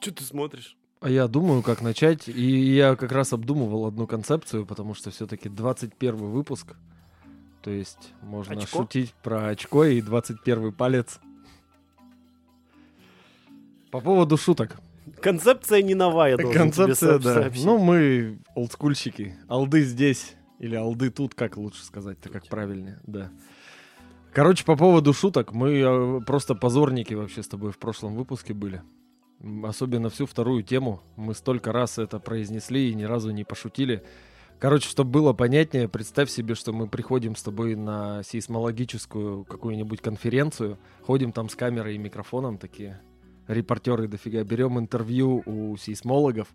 Что ты смотришь? А я думаю, как начать. И я как раз обдумывал одну концепцию, потому что все-таки 21 выпуск. То есть можно Очко? шутить про очко и 21 палец. По поводу шуток. Концепция не новая, должен Концепция, тебе да. сообщить. Ну, мы олдскульщики. Алды здесь. Или алды тут, как лучше сказать-то, как правильнее, да. Короче, по поводу шуток, мы э, просто позорники вообще с тобой в прошлом выпуске были. Особенно всю вторую тему. Мы столько раз это произнесли и ни разу не пошутили. Короче, чтобы было понятнее, представь себе, что мы приходим с тобой на сейсмологическую какую-нибудь конференцию, ходим там с камерой и микрофоном такие, репортеры дофига, берем интервью у сейсмологов,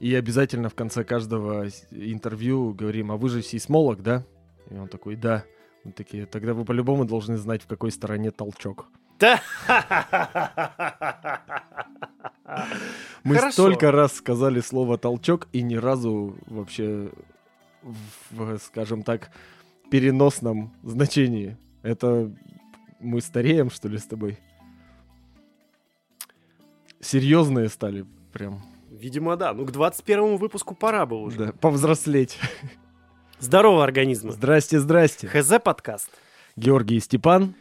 и обязательно в конце каждого интервью говорим, а вы же сейсмолог, да? И он такой, да. Мы такие, тогда вы по-любому должны знать, в какой стороне толчок. Да. Мы Хорошо. столько раз сказали слово толчок и ни разу вообще в, скажем так, переносном значении. Это мы стареем, что ли, с тобой? Серьезные стали прям. Видимо, да. Ну, к 21 выпуску пора бы уже. Да, повзрослеть. Здорово, организмы. Здрасте, здрасте. ХЗ подкаст. Георгий Степан.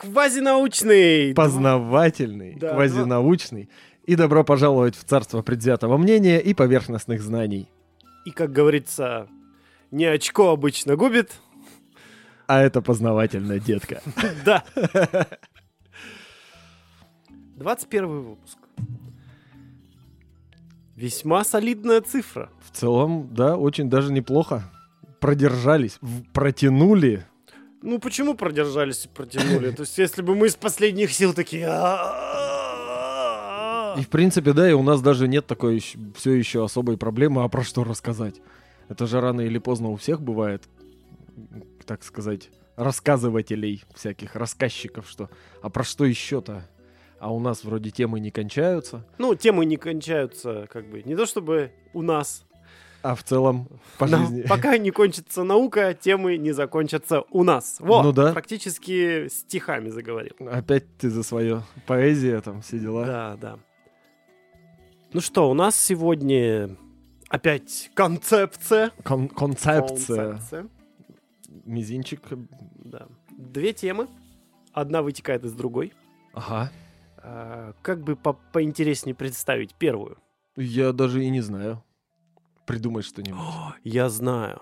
Квазинаучный. Познавательный, Да, квазинаучный. И добро пожаловать в царство предвзятого мнения и поверхностных знаний. И, как говорится, не очко обычно губит. А это познавательная детка. Да. 21 выпуск. Весьма солидная цифра. В целом, да, очень даже неплохо. Продержались, протянули. Ну, почему продержались и протянули? То есть, если бы мы из последних сил такие... И в принципе, да, и у нас даже нет такой все еще особой проблемы, а про что рассказать. Это же рано или поздно у всех бывает, так сказать, рассказывателей всяких, рассказчиков, что а про что еще-то? А у нас вроде темы не кончаются, Ну, темы не кончаются, как бы, не то чтобы у нас. А в целом по Но жизни. Пока не кончится наука, темы не закончатся у нас. Вот, Ну да. практически стихами заговорил. Опять ты за свое поэзия там все дела. Да, да. Ну что, у нас сегодня опять концепция. Кон- концепция. Концепция. Мизинчик. Да. Две темы. Одна вытекает из другой. Ага. А, как бы по- поинтереснее представить первую? Я даже и не знаю. Придумай что-нибудь. Я знаю.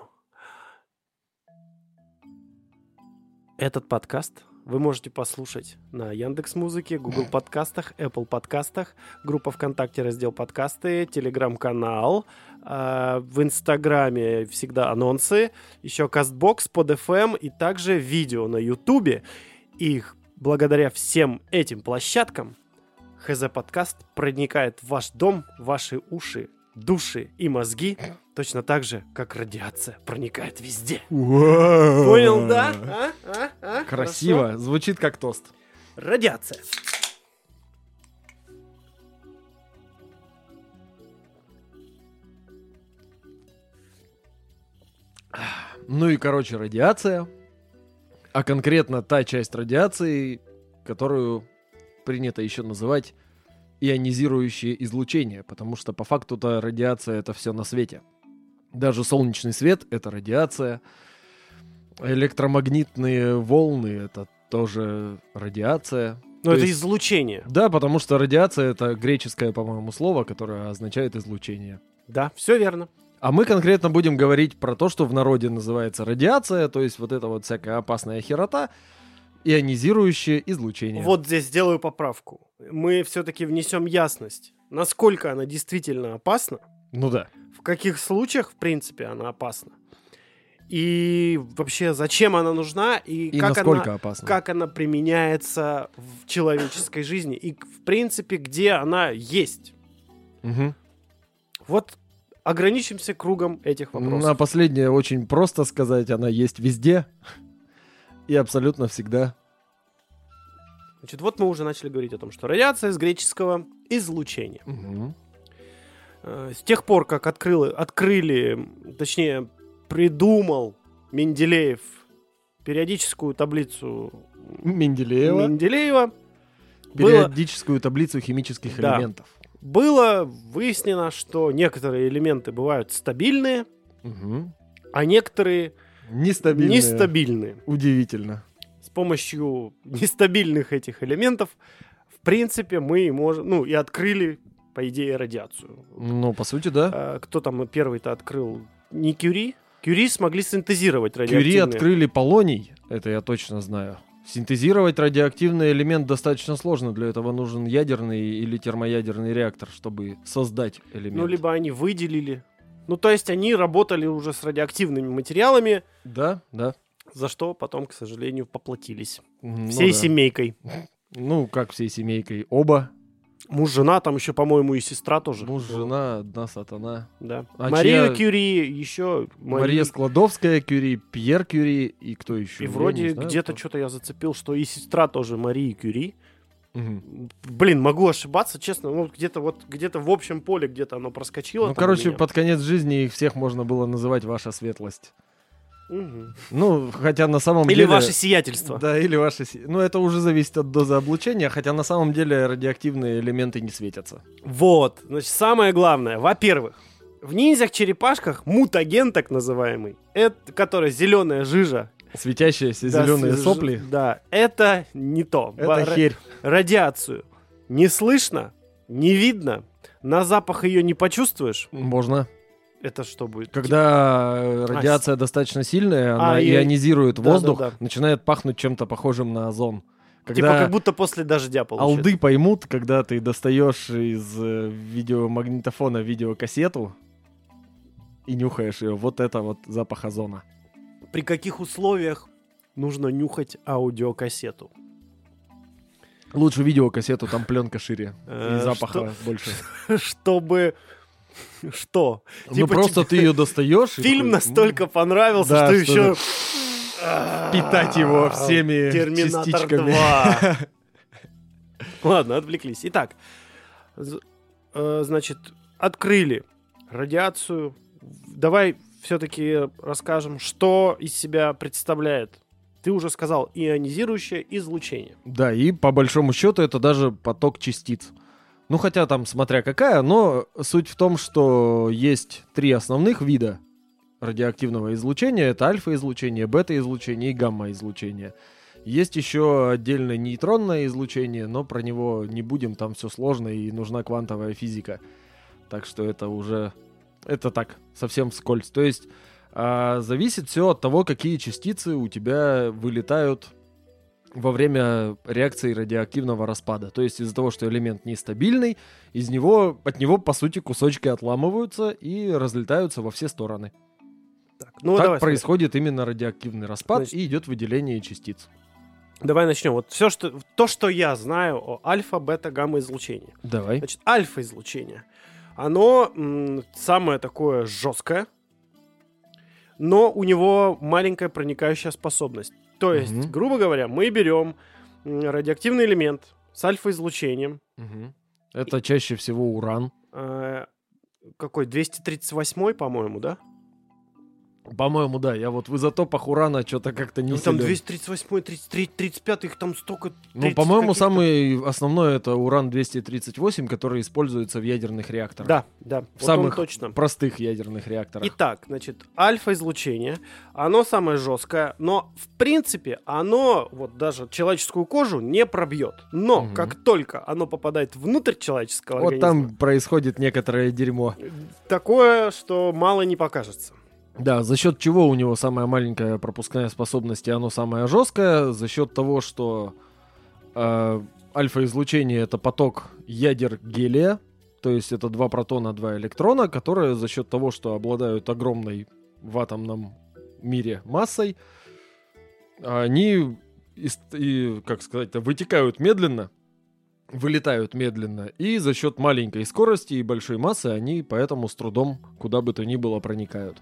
Этот подкаст вы можете послушать на Яндекс Музыке, Google подкастах, Apple подкастах, группа ВКонтакте, раздел подкасты, Телеграм-канал, э, в Инстаграме всегда анонсы, еще Кастбокс, под FM и также видео на Ютубе. И благодаря всем этим площадкам ХЗ подкаст проникает в ваш дом, в ваши уши, души и мозги, точно так же, как радиация проникает везде. Понял, Понял, да? А? А? А? Красиво. Хорошо? Звучит как тост. Радиация. Ну и, короче, радиация. А конкретно та часть радиации, которую принято еще называть ионизирующее излучение, потому что по факту-то радиация это все на свете. Даже солнечный свет это радиация, электромагнитные волны это тоже радиация. Ну, То это есть- излучение. Да, потому что радиация это греческое, по-моему, слово, которое означает излучение. Да, все верно. А мы конкретно будем говорить про то, что в народе называется радиация, то есть вот это вот всякая опасная херота, ионизирующее излучение. Вот здесь сделаю поправку. Мы все-таки внесем ясность, насколько она действительно опасна, Ну да. в каких случаях, в принципе, она опасна. И вообще, зачем она нужна, и, И как, она, опасно. как она применяется в человеческой жизни, и, в принципе, где она есть. Мгм. Вот ограничимся кругом этих вопросов. На последнее очень просто сказать, она есть везде и абсолютно всегда. Значит, вот мы уже начали говорить о том, что радиация с греческого излучение. Мгм. Э, С тех пор, как открыли, открыли, точнее, придумал Менделеев периодическую таблицу Менделеева. Менделеева, было, Периодическую таблицу химических Да. элементов. было выяснено, что некоторые элементы бывают стабильные, Мгм. а некоторые Нестабильные. нестабильные. Удивительно. С помощью нестабильных этих элементов, в принципе, мы можем, ну, и открыли, по идее, радиацию. Ну, по сути, да. А, кто там первый-то открыл? Не Кюри? Кюри смогли синтезировать Кюри радиоактивные. открыли полоний, это я точно знаю. Синтезировать радиоактивный элемент достаточно сложно. Для этого нужен ядерный или термоядерный реактор, чтобы создать элемент. Ну, либо они выделили. Ну, то есть они работали уже с радиоактивными материалами, Да, да. за что потом, к сожалению, поплатились. Ну Всей да. семейкой. Ну, как всей семейкой. Оба. Муж, жена, там еще, по-моему, и сестра тоже. Муж, жена, одна сатана. Да. А Мария чья- Кюри, еще Мария Складовская, Кюри, Пьер Кюри и кто еще? И вроде где-то что-то я зацепил, что и сестра тоже Марии Кюри. Мгм. Блин, могу ошибаться, честно. Ну, где-то вот, где-то в общем поле где-то оно проскочило. Ну, короче, под конец жизни их всех можно было называть ваша светлость. Мгм. Ну, хотя на самом Или деле... ваше сиятельство. Да, или ваше... Ну, это уже зависит от дозы облучения, хотя на самом деле радиоактивные элементы не светятся. Вот, значит, самое главное. Во-первых, в ниндзях-черепашках мутаген, так называемый, это, который зеленая жижа. Светящиеся да, зеленые с- сопли. Да, это не то. Это ра- херь. Радиацию не слышно, не видно, на запах ее не почувствуешь. Можно. Это что будет? Когда э, радиация достаточно сильная, она А, и- ионизирует да, воздух, да, да. начинает пахнуть чем-то похожим на озон. Типа Когда как будто после дождя получается. алды поймут, когда ты достаешь из э, видеомагнитофона видеокассету и нюхаешь ее, вот это вот запах озона. При каких условиях нужно нюхать аудиокассету? Лучше видеокассету, там пленка шире Э, и запаха больше. Чтобы... Что? Ну Типа просто ты ее достаешь. Фильм такой, настолько «М, понравился, Да, что что еще... питать его всеми Терминатор частичками. 2. Ладно, отвлеклись. Итак, э, значит, открыли радиацию. Давай все-таки расскажем, что из себя представляет. Ты уже сказал ионизирующее излучение. Да, и по большому счету это даже поток частиц. Ну, хотя там смотря какая, но суть в том, что есть три основных вида радиоактивного излучения. Это альфа-излучение, бета-излучение и гамма-излучение. Есть еще отдельно нейтронное излучение, но про него не будем, там все сложно и нужна квантовая физика. Так что это уже... Это так, совсем вскользь. То есть а, зависит все от того, какие частицы у тебя вылетают во время реакции радиоактивного распада. То есть из-за того, что элемент нестабильный, из него, от него, по сути, кусочки отламываются и разлетаются во все стороны. Так, ну так давай, смотри. происходит именно радиоактивный распад Значит- и идет выделение частиц. Давай начнем. Вот все, что, то, что я знаю о альфа, бета, гамма излучении. Давай. Значит, альфа-излучение. Оно самое такое жесткое, но у него маленькая проникающая способность. То есть, Мгм. грубо говоря, мы берем радиоактивный элемент с альфа-излучением, Мгм. Это чаще всего уран. э, какой, 238 по-моему, да? По-моему, да. Я вот в изотопах урана что-то как-то не Ну, там силен. 238, 33, 35, их там столько... Ну, 30 по-моему, самый основной это уран-238, который используется в ядерных реакторах. Да, да, В вот самых точно. простых ядерных реакторах. Итак, значит, альфа-излучение, оно самое жесткое, но в принципе оно вот даже человеческую кожу не пробьет. Но Мгм. как только оно попадает внутрь человеческого Вот организма, там происходит некоторое дерьмо. такое, что мало не покажется. Да, за счет чего у него самая маленькая пропускная способность и оно самое жесткое? За счет того, что э, альфа-излучение это поток ядер гелия, то есть это два протона, два электрона, которые за счет того, что обладают огромной в атомном мире массой, они, из- и, как сказать, вытекают медленно, вылетают медленно, и за счет маленькой скорости и большой массы они поэтому с трудом куда бы то ни было проникают.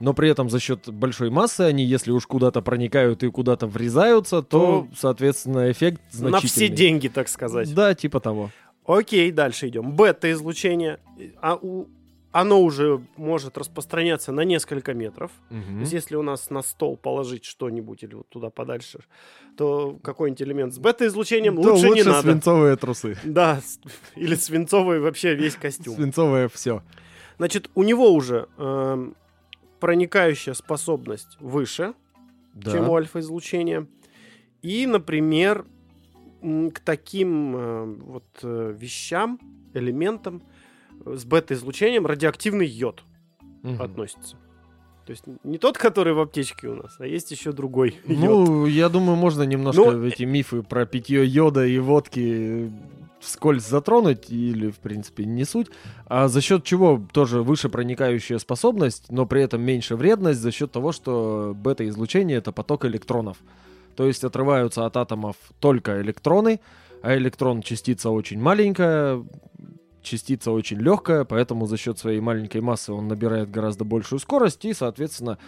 Но при этом за счет большой массы они, если уж куда-то проникают и куда-то врезаются, то, То соответственно, эффект значительный. На все деньги, так сказать. Да, типа того. Окей, дальше идем. Бета-излучение. А у оно уже может распространяться на несколько метров. То Мгм. есть, если у нас на стол положить что-нибудь или вот туда подальше, то какой-нибудь элемент с бета-излучением Да лучше, не надо. свинцовые трусы. Да, или свинцовый вообще весь костюм. Свинцовое все. Значит, у него уже эм, проникающая способность выше, чем у альфа-излучения. И, например, к таким э, вот э, вещам, элементам с бета-излучением радиоактивный йод относится. То есть не тот, который в аптечке у нас, а есть еще другой йод. Ну, я думаю, можно немножко Ну, эти мифы про питье йода и водки вскользь затронуть, или, в принципе, не суть. А за счет чего тоже выше проникающая способность, но при этом меньше вредность, за счет того, что бета-излучение — это поток электронов. То есть отрываются от атомов только электроны, а электрон частица очень маленькая, частица очень легкая, поэтому за счет своей маленькой массы он набирает гораздо большую скорость и, соответственно,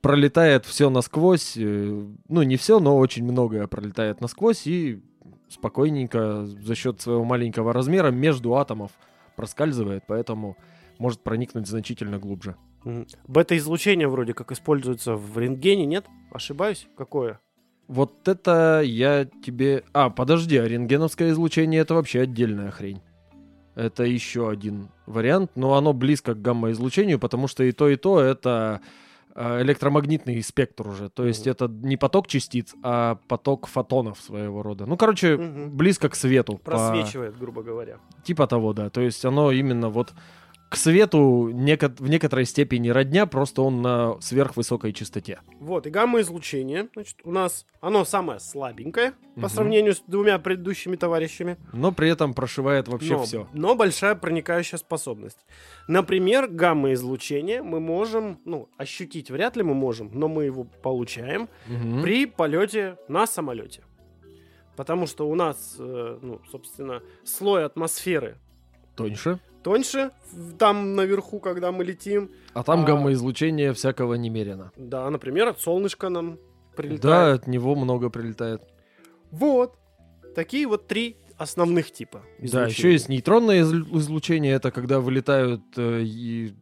пролетает все насквозь. э, Ну, не все, но очень многое пролетает насквозь и спокойненько за счет своего маленького размера между атомов проскальзывает, поэтому может проникнуть значительно глубже. Бета-излучение вроде как используется в рентгене, нет? Ошибаюсь? Какое? Вот это я тебе... А, подожди, а рентгеновское излучение это вообще отдельная хрень. Это еще один вариант, но оно близко к гамма-излучению, потому что и то, и то это электромагнитный спектр уже. То есть Мгм. это не поток частиц, а поток фотонов своего рода. Ну, короче, Мгм. близко к свету. по- Просвечивает, грубо говоря. Типа того, да. То есть оно именно вот к свету неко- в некоторой степени родня, просто он на сверхвысокой частоте. Вот, и гамма-излучение, значит, у нас, оно самое слабенькое по Мгм. сравнению с двумя предыдущими товарищами. Но при этом прошивает вообще но, все. но большая проникающая способность. Например, гамма-излучение мы можем, ну, ощутить вряд ли мы можем, но мы его получаем при полете на самолете. Потому что у нас, э, ну, собственно, слой атмосферы Тоньше. тоньше, там наверху, когда мы летим. А там А- гамма-излучение всякого немерено. Да, например, от солнышка нам Да, прилетает. от него много прилетает. Вот. Такие вот три основных типа. Да, излучений. еще есть нейтронное изл- излучение, это когда вылетают э, и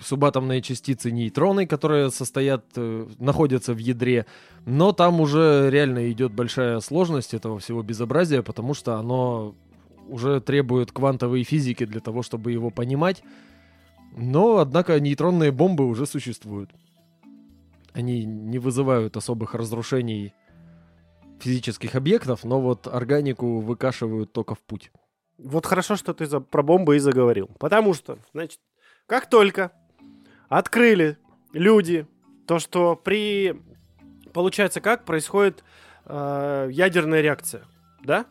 субатомные частицы нейтроны, которые состоят, э, находятся в ядре, но там уже реально идет большая сложность этого всего безобразия, потому что оно уже требует квантовой физики для того, чтобы его понимать. Но, однако, нейтронные бомбы уже существуют. Они не вызывают особых разрушений физических объектов, но вот органику выкашивают только в путь. Вот хорошо, что ты за, про бомбы и заговорил. Потому что, значит, как только открыли люди то, что при... Получается, как происходит э, ядерная реакция, да?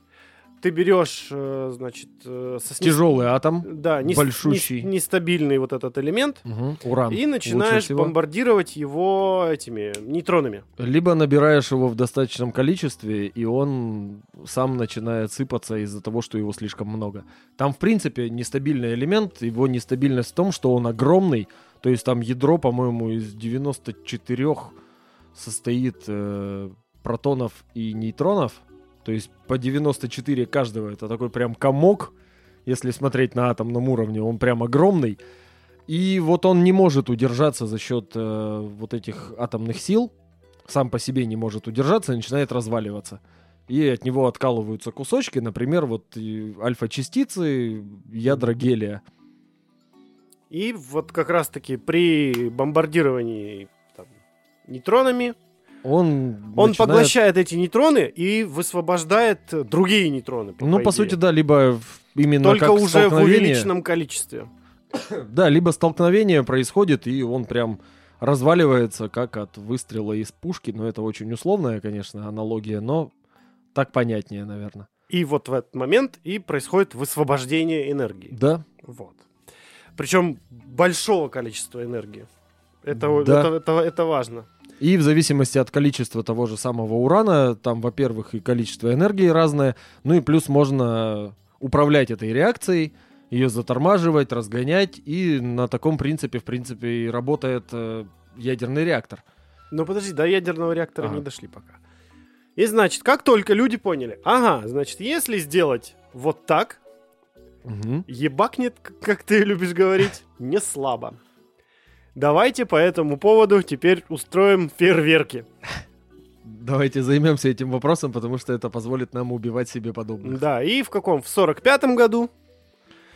Ты берешь, э, значит, э, со Тяжелый атом, да, нес- большущий. нес- нестабильный вот этот элемент, Мгм, уран. и начинаешь бомбардировать его этими нейтронами. Либо набираешь его в достаточном количестве, и он сам начинает сыпаться из-за того, что его слишком много. Там, в принципе, нестабильный элемент, его нестабильность в том, что он огромный, то есть там ядро, по-моему, из 94 состоит э, протонов и нейтронов, то есть по 94 каждого, это такой прям комок, если смотреть на атомном уровне, он прям огромный. И вот он не может удержаться за счет э, вот этих атомных сил, сам по себе не может удержаться начинает разваливаться. И от него откалываются кусочки, например, вот и альфа-частицы, ядра гелия. И вот как раз-таки при бомбардировании там, нейтронами Он, он начинает- поглощает эти нейтроны и высвобождает другие нейтроны. Ну, по идее. сути, да, либо именно Только как уже в увеличенном количестве. Да, либо столкновение происходит, и он прям разваливается, как от выстрела из пушки. Но это очень условная, конечно, аналогия, но так понятнее, наверное. И вот в этот момент и происходит высвобождение энергии. Да, Вот. Причем большого количества энергии. Это, Да. это, это, это важно. И в зависимости от количества того же самого урана, там, во-первых, и количество энергии разное, ну и плюс можно управлять этой реакцией, ее затормаживать, разгонять, и на таком принципе, в принципе, и работает э, ядерный реактор. Но подожди, до ядерного реактора Ага. не дошли пока. И значит, как только люди поняли, ага, значит, если сделать вот так, Мгм. ебакнет, как ты любишь говорить, не слабо. Давайте по этому поводу теперь устроим фейерверки. Давайте займемся этим вопросом, потому что это позволит нам убивать себе подобных. Да, и в каком? В 45-м году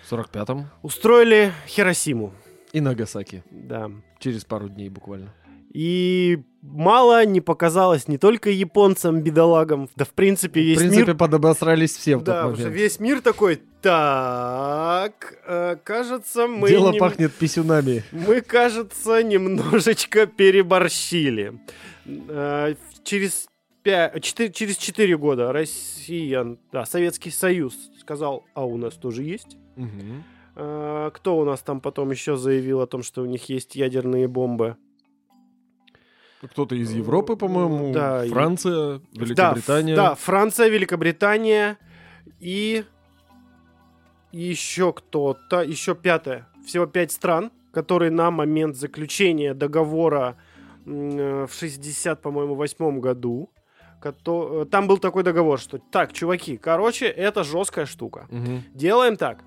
В 45-м устроили Хиросиму. и Нагасаки. Да. Через пару дней буквально. И мало не показалось не только японцам, бедолагам, да в принципе весь в принципе, мир... подобосрались все в Да, тот момент. весь мир такой, так, э, кажется, мы... Дело нем- пахнет писюнами. Мы, кажется, немножечко переборщили. Э, Через, пя- четы- через 4 года Россия, да, Советский Союз сказал, а у нас тоже есть. Мгм. Э, Кто у нас там потом еще заявил о том, что у них есть ядерные бомбы? Кто-то из Европы, по-моему, Да, и- Франция, Да, Великобритания. ф- Да, Франция, Великобритания и еще кто-то, еще пятое. Всего пять стран, которые на момент заключения договора э, в 60, по-моему, восьмом году, э, там был такой договор, что так, чуваки, короче, это жесткая штука. Мгм. Делаем так.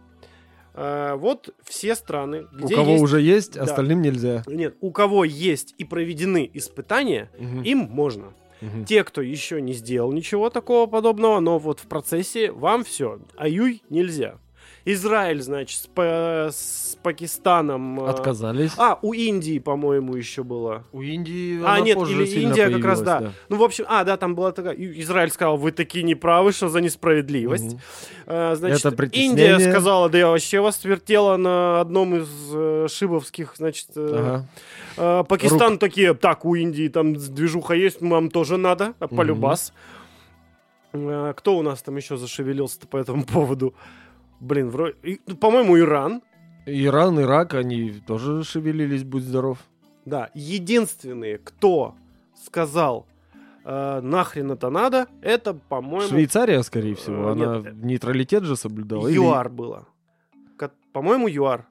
Э, вот все страны, У где кого есть... уже есть, Да. остальным нельзя. Нет, у кого есть и проведены испытания, Мгм. им можно. Мгм. Те, кто еще не сделал ничего такого подобного, но вот в процессе вам все. Аюй нельзя. Израиль, значит, с, Па- с Пакистаном. э, Отказались. А, у Индии, по-моему, еще было. У Индии А, она нет, позже или сильно Индия как раз, появилась, да. Ну, в общем, а, да, там была такая... Израиль сказал, вы такие неправы, что за несправедливость. Мгм. Э, Значит, Это. Индия сказала, да я вообще вас вертела на одном из э, шибовских, значит, э, Ага. Э, Пакистан такие, так, у Индии там движуха есть, нам тоже надо, а полюбас. Э, Кто у нас там еще зашевелился по этому поводу? Блин, вроде... ну, По-моему, Иран. Иран, Ирак, они тоже шевелились, будь здоров. Да, единственные, кто сказал, э, нахрен это надо, это, по-моему, Швейцария, скорее всего, Э, она нет. нейтралитет же соблюдала. или ЮАР было. Ко- По-моему, ЮАР.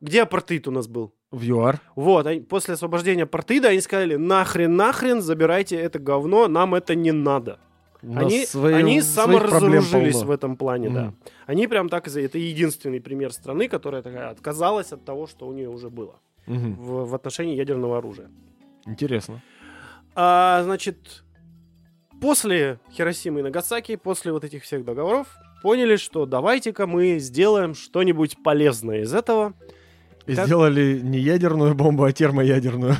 Где апартеид у нас был? В ЮАР. Вот, они- после освобождения апартеида они сказали, нахрен, нахрен, забирайте это говно, нам это не надо. Нас Они, свои- они саморазоружились в этом плане, да. Мгм. Они прям так и. Это единственный пример страны, которая такая отказалась от того, что у нее уже было Мгм. в, в отношении ядерного оружия. Интересно. А, значит, после Хиросимы и Нагасаки, после вот этих всех договоров, поняли, что давайте-ка мы сделаем что-нибудь полезное из этого. И Так- сделали не ядерную бомбу, а термоядерную.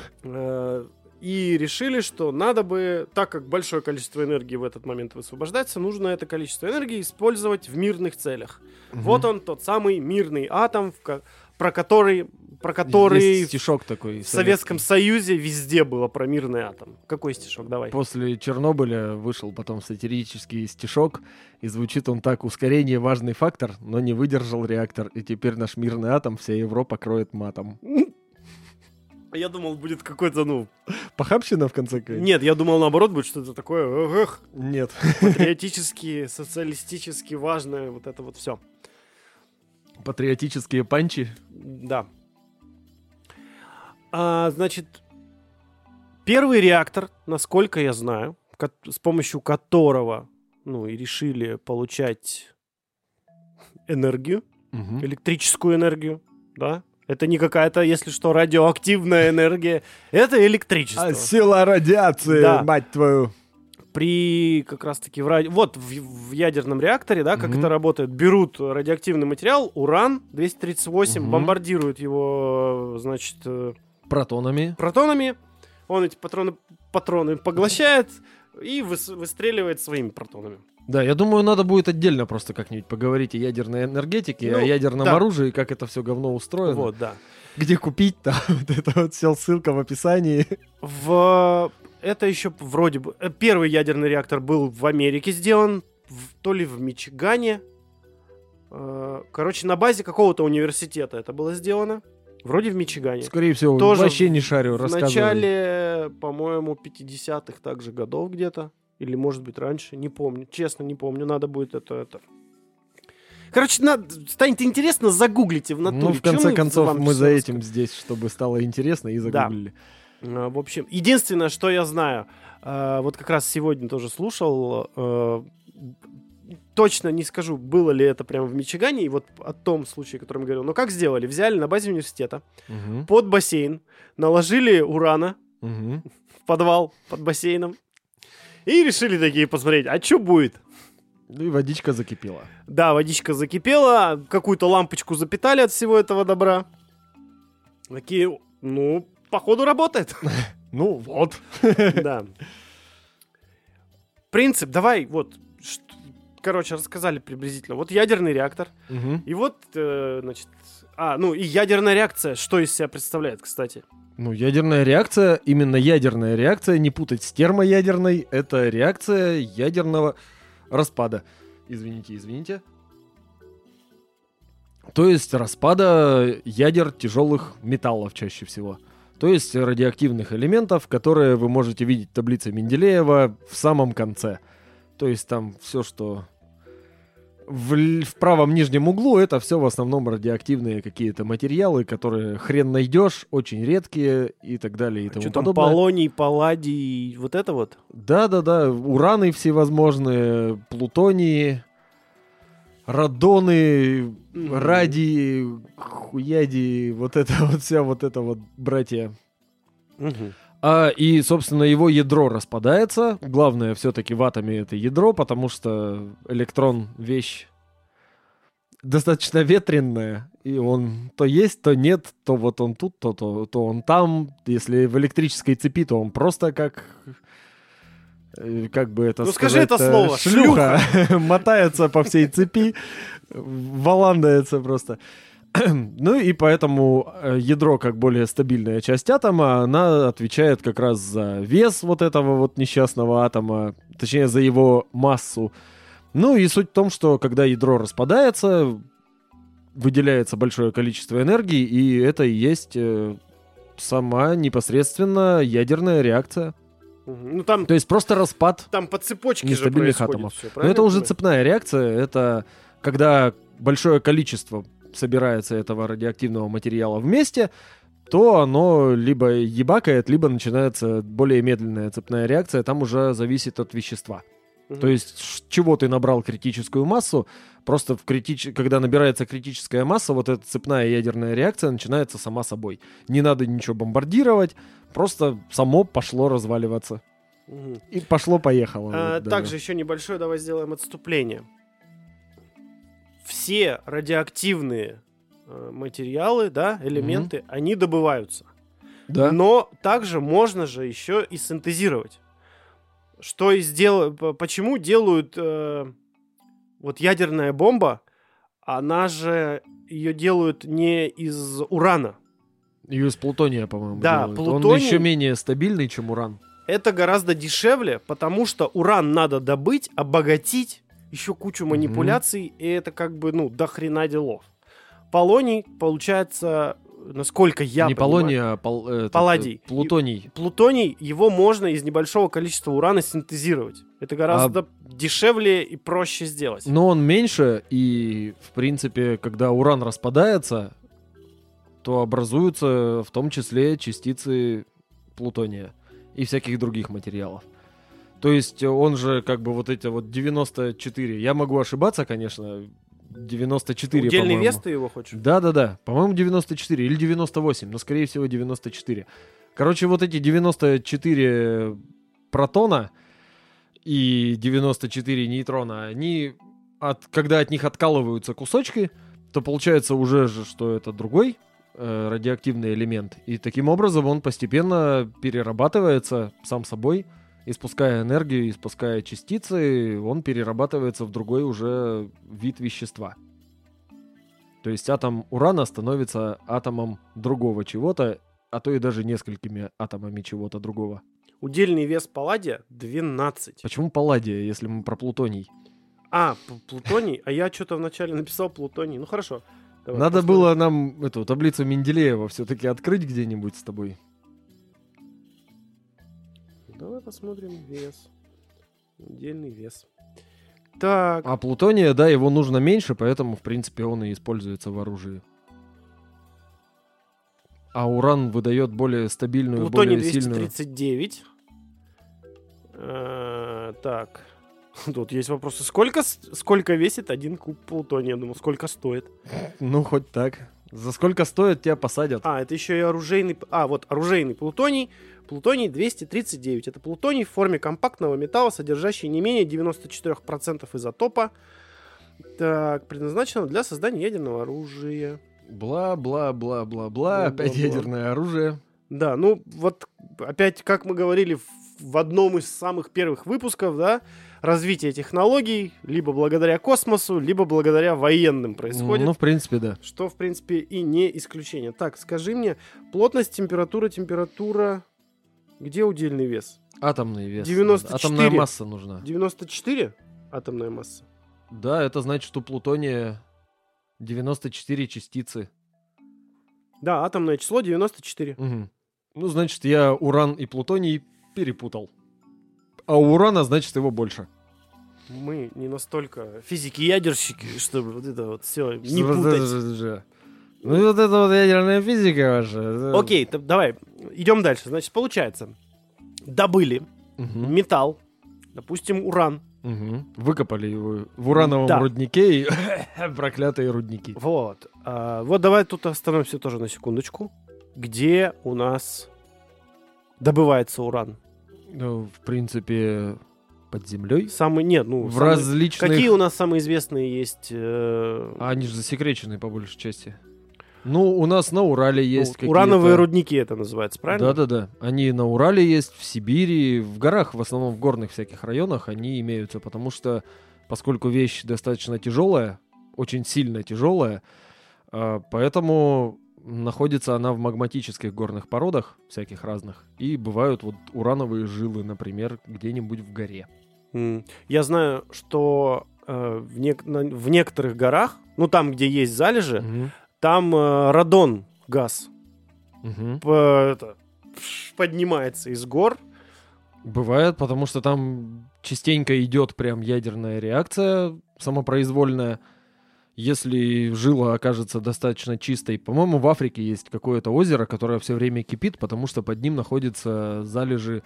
И решили, что надо бы, так как большое количество энергии в этот момент высвобождается, нужно это количество энергии использовать в мирных целях. Вот он, тот самый мирный атом, в про который, про который Есть стишок такой. в Советском Союзе везде было про мирный атом. Какой стишок? Давай. После Чернобыля вышел потом сатирический стишок, и звучит он так. Ускорение — важный фактор, но не выдержал реактор, и теперь наш мирный атом вся Европа кроет матом. Я думал, будет какой-то, ну... Похабщина в конце концов? Нет, я думал, наоборот, будет что-то такое, эх, Нет. патриотически, социалистически важное, вот это вот все. Патриотические панчи. Да. А, значит, первый реактор, насколько я знаю, с помощью которого, ну, и решили получать энергию, Мгм. электрическую энергию, да? Это не какая-то, если что, радиоактивная энергия. Это электричество. А сила радиации, Да. мать твою. При как раз-таки в ради... Вот в, в ядерном реакторе, да, как Мгм. это работает, берут радиоактивный материал, уран 238, Мгм. бомбардируют его, значит, э, Протонами. протонами, он эти патроны, патроны поглощает и выс- выстреливает своими протонами. Да, я думаю, надо будет отдельно просто как-нибудь поговорить о ядерной энергетике, Ну, о ядерном да. оружии, как это все говно устроено. Вот, да. Где купить-то? Вот это вот все ссылка в описании. В... Это еще вроде бы... э, Первый ядерный реактор был в Америке сделан, в- то ли в Мичигане. Э, Короче, на базе какого-то университета это было сделано. Вроде в Мичигане. Скорее всего, Тоже вообще не шарю, В начале, по-моему, 50-х также годов где-то. Или, может быть, раньше. Не помню. Честно, не помню. Надо будет это... это... Короче, надо... станет интересно, загуглите в натуре. Ну, в конце мы концов, мы за этим здесь, чтобы стало интересно, и загуглили. А, В общем, единственное, что я знаю, а, вот как раз сегодня тоже слушал, э, точно не скажу, было ли это прямо в Мичигане, и вот о том случае, о котором я говорил. Но как сделали? Взяли на базе университета Мгм. под бассейн, наложили урана Мгм. в подвал под бассейном и решили такие посмотреть, а что будет? Ну и водичка закипела. Да, водичка закипела, какую-то лампочку запитали от всего этого добра. Такие, ну, походу работает. Ну вот. Да. Принцип, давай, вот, короче, рассказали приблизительно. Вот ядерный реактор, Мгм. и вот, э, значит, а, ну и ядерная реакция, что из себя представляет, кстати. Ну, ядерная реакция, именно ядерная реакция, не путать с термоядерной, это реакция ядерного распада. Извините, извините. То есть распада ядер тяжелых металлов чаще всего. То есть радиоактивных элементов, которые вы можете видеть в таблице Менделеева в самом конце. То есть там все, что в, в правом нижнем углу, это все в основном радиоактивные какие-то материалы, которые хрен найдешь, очень редкие и так далее и тому Что там, подобное. полоний, палладий, вот это вот? Да-да-да, ураны всевозможные, плутонии, радоны, Мгм. радии, хуяди, вот это вот вся вот это вот братья. Мгм. А, и, собственно, его ядро распадается. Главное все-таки в атоме это ядро, потому что электрон вещь достаточно ветренная, и он то есть, то нет, то вот он тут, то, то, то он там. Если в электрической цепи, то он просто как э, как бы это Ну, скажи это сказать-то, слово, шлюха мотается по всей цепи, валандается просто. Ну и поэтому э, ядро, как более стабильная часть атома, она отвечает как раз за вес вот этого вот несчастного атома, точнее за его массу. Ну и суть в том, что когда ядро распадается, выделяется большое количество энергии, и это и есть э, сама непосредственно ядерная реакция. Ну там, То есть просто распад там по цепочке же нестабильных происходит атомов. всё, Но это уже цепная реакция. Это когда большое количество собирается этого радиоактивного материала вместе, то оно либо ебакает, либо начинается более медленная цепная реакция. Там уже зависит от вещества. Мгм. То есть, чего ты набрал критическую массу, просто в критич... когда набирается критическая масса, вот эта цепная ядерная реакция начинается сама собой. Не надо ничего бомбардировать, просто само пошло разваливаться. Мгм. И пошло-поехало. А, вот, да. Также еще небольшое давай сделаем отступление. Все радиоактивные э, материалы, да, элементы, они добываются. Да. Но также можно же еще и синтезировать. Что и сдел... Почему делают э, вот ядерная бомба? Она же ее делают не из урана. Ее из плутония, по-моему, Да, делают. Он плутоний- еще менее стабильный, чем уран. Это гораздо дешевле, потому что уран надо добыть, обогатить, еще кучу манипуляций, и это как бы, ну, до хрена делов. Полоний, получается, насколько я Не понимаю, полоний, а пал- этот, Палладий. э, плутоний. плутоний, его можно из небольшого количества урана синтезировать. Это гораздо дешевле и проще сделать. Но он меньше, и, в принципе, когда уран распадается, то образуются в том числе частицы плутония и всяких других материалов. То есть э, он же как бы вот эти вот 94. Я могу ошибаться, конечно. 94, Удельный вес ты его хочешь? Да-да-да, по-моему, 94 или 98, но, скорее всего, 94. Короче, вот эти 94 протона и 94 нейтрона, они, от, когда от них откалываются кусочки, то получается уже же, что это другой э, радиоактивный элемент. И таким образом он постепенно перерабатывается сам собой, испуская энергию, испуская частицы, он перерабатывается в другой уже вид вещества. То есть атом урана становится атомом другого чего-то, а то и даже несколькими атомами чего-то другого. Удельный вес палладия 12. Почему палладия, если мы про плутоний? А, плутоний? А я что-то вначале написал плутоний. Ну хорошо. Давай Надо посмотрим. было нам эту таблицу Менделеева все-таки открыть где-нибудь с тобой. Давай посмотрим вес. Удельный вес. Так. А плутония, да, его нужно меньше, поэтому, в принципе, он и используется в оружии. А уран выдает более стабильную, Плутоний более сильную... 239. Э, Так. Тут есть вопросы. Сколько, сколько весит один куб плутония? Я думал, сколько стоит? Ну, хоть так. За сколько стоит, тебя посадят. А, это еще и оружейный... А, вот оружейный плутоний. Плутоний 239. Это плутоний в форме компактного металла, содержащий не менее 94% изотопа. Так, предназначено для создания ядерного оружия. Бла-бла-бла-бла-бла. Бла-бла-бла. Опять ядерное оружие. Да, ну вот опять, как мы говорили в, в одном из самых первых выпусков, да, развитие технологий либо благодаря космосу, либо благодаря военным происходит. Ну, в принципе, да. Что, в принципе, и не исключение. Так, скажи мне, плотность, температура, температура... Где удельный вес? Атомный вес. 94. Атомная масса нужна. 94 атомная масса? Да, это значит, что у плутония 94 частицы. Да, атомное число 94. Мгм. Ну, значит, я уран и плутоний перепутал. А у урана, значит, его больше. Мы не настолько физики-ядерщики, чтобы вот это вот все не путать. Ну, вот это вот ядерная физика ваша. Окей, т- давай, идем дальше. Значит, получается, добыли Мгм. металл, допустим, уран. Мгм. Выкопали его в урановом Да. руднике и проклятые рудники. Вот. А, вот давай тут остановимся тоже на секундочку. Где у нас добывается уран? Ну, в принципе, под землей. Самый, нет, ну, В самый- различных... Какие у нас самые известные есть? э, А они же засекречены по большей части. Ну, у нас на Урале ну, есть какие-то... урановые рудники это называется, правильно? Да-да-да. Они на Урале есть, в Сибири, в горах, в основном в горных всяких районах они имеются, потому что, поскольку вещь достаточно тяжелая, очень сильно тяжелая, а, поэтому находится она в магматических горных породах, всяких разных, и бывают вот урановые жилы, например, где-нибудь в горе. Я знаю, что э, в, нек- на- в некоторых горах, ну там, где есть залежи, Мгм. там э, радон газ Мгм. п- это, поднимается из гор. Бывает, потому что там частенько идет прям ядерная реакция самопроизвольная. Если жила окажется достаточно чистой, по-моему, в Африке есть какое-то озеро, которое все время кипит, потому что под ним находятся залежи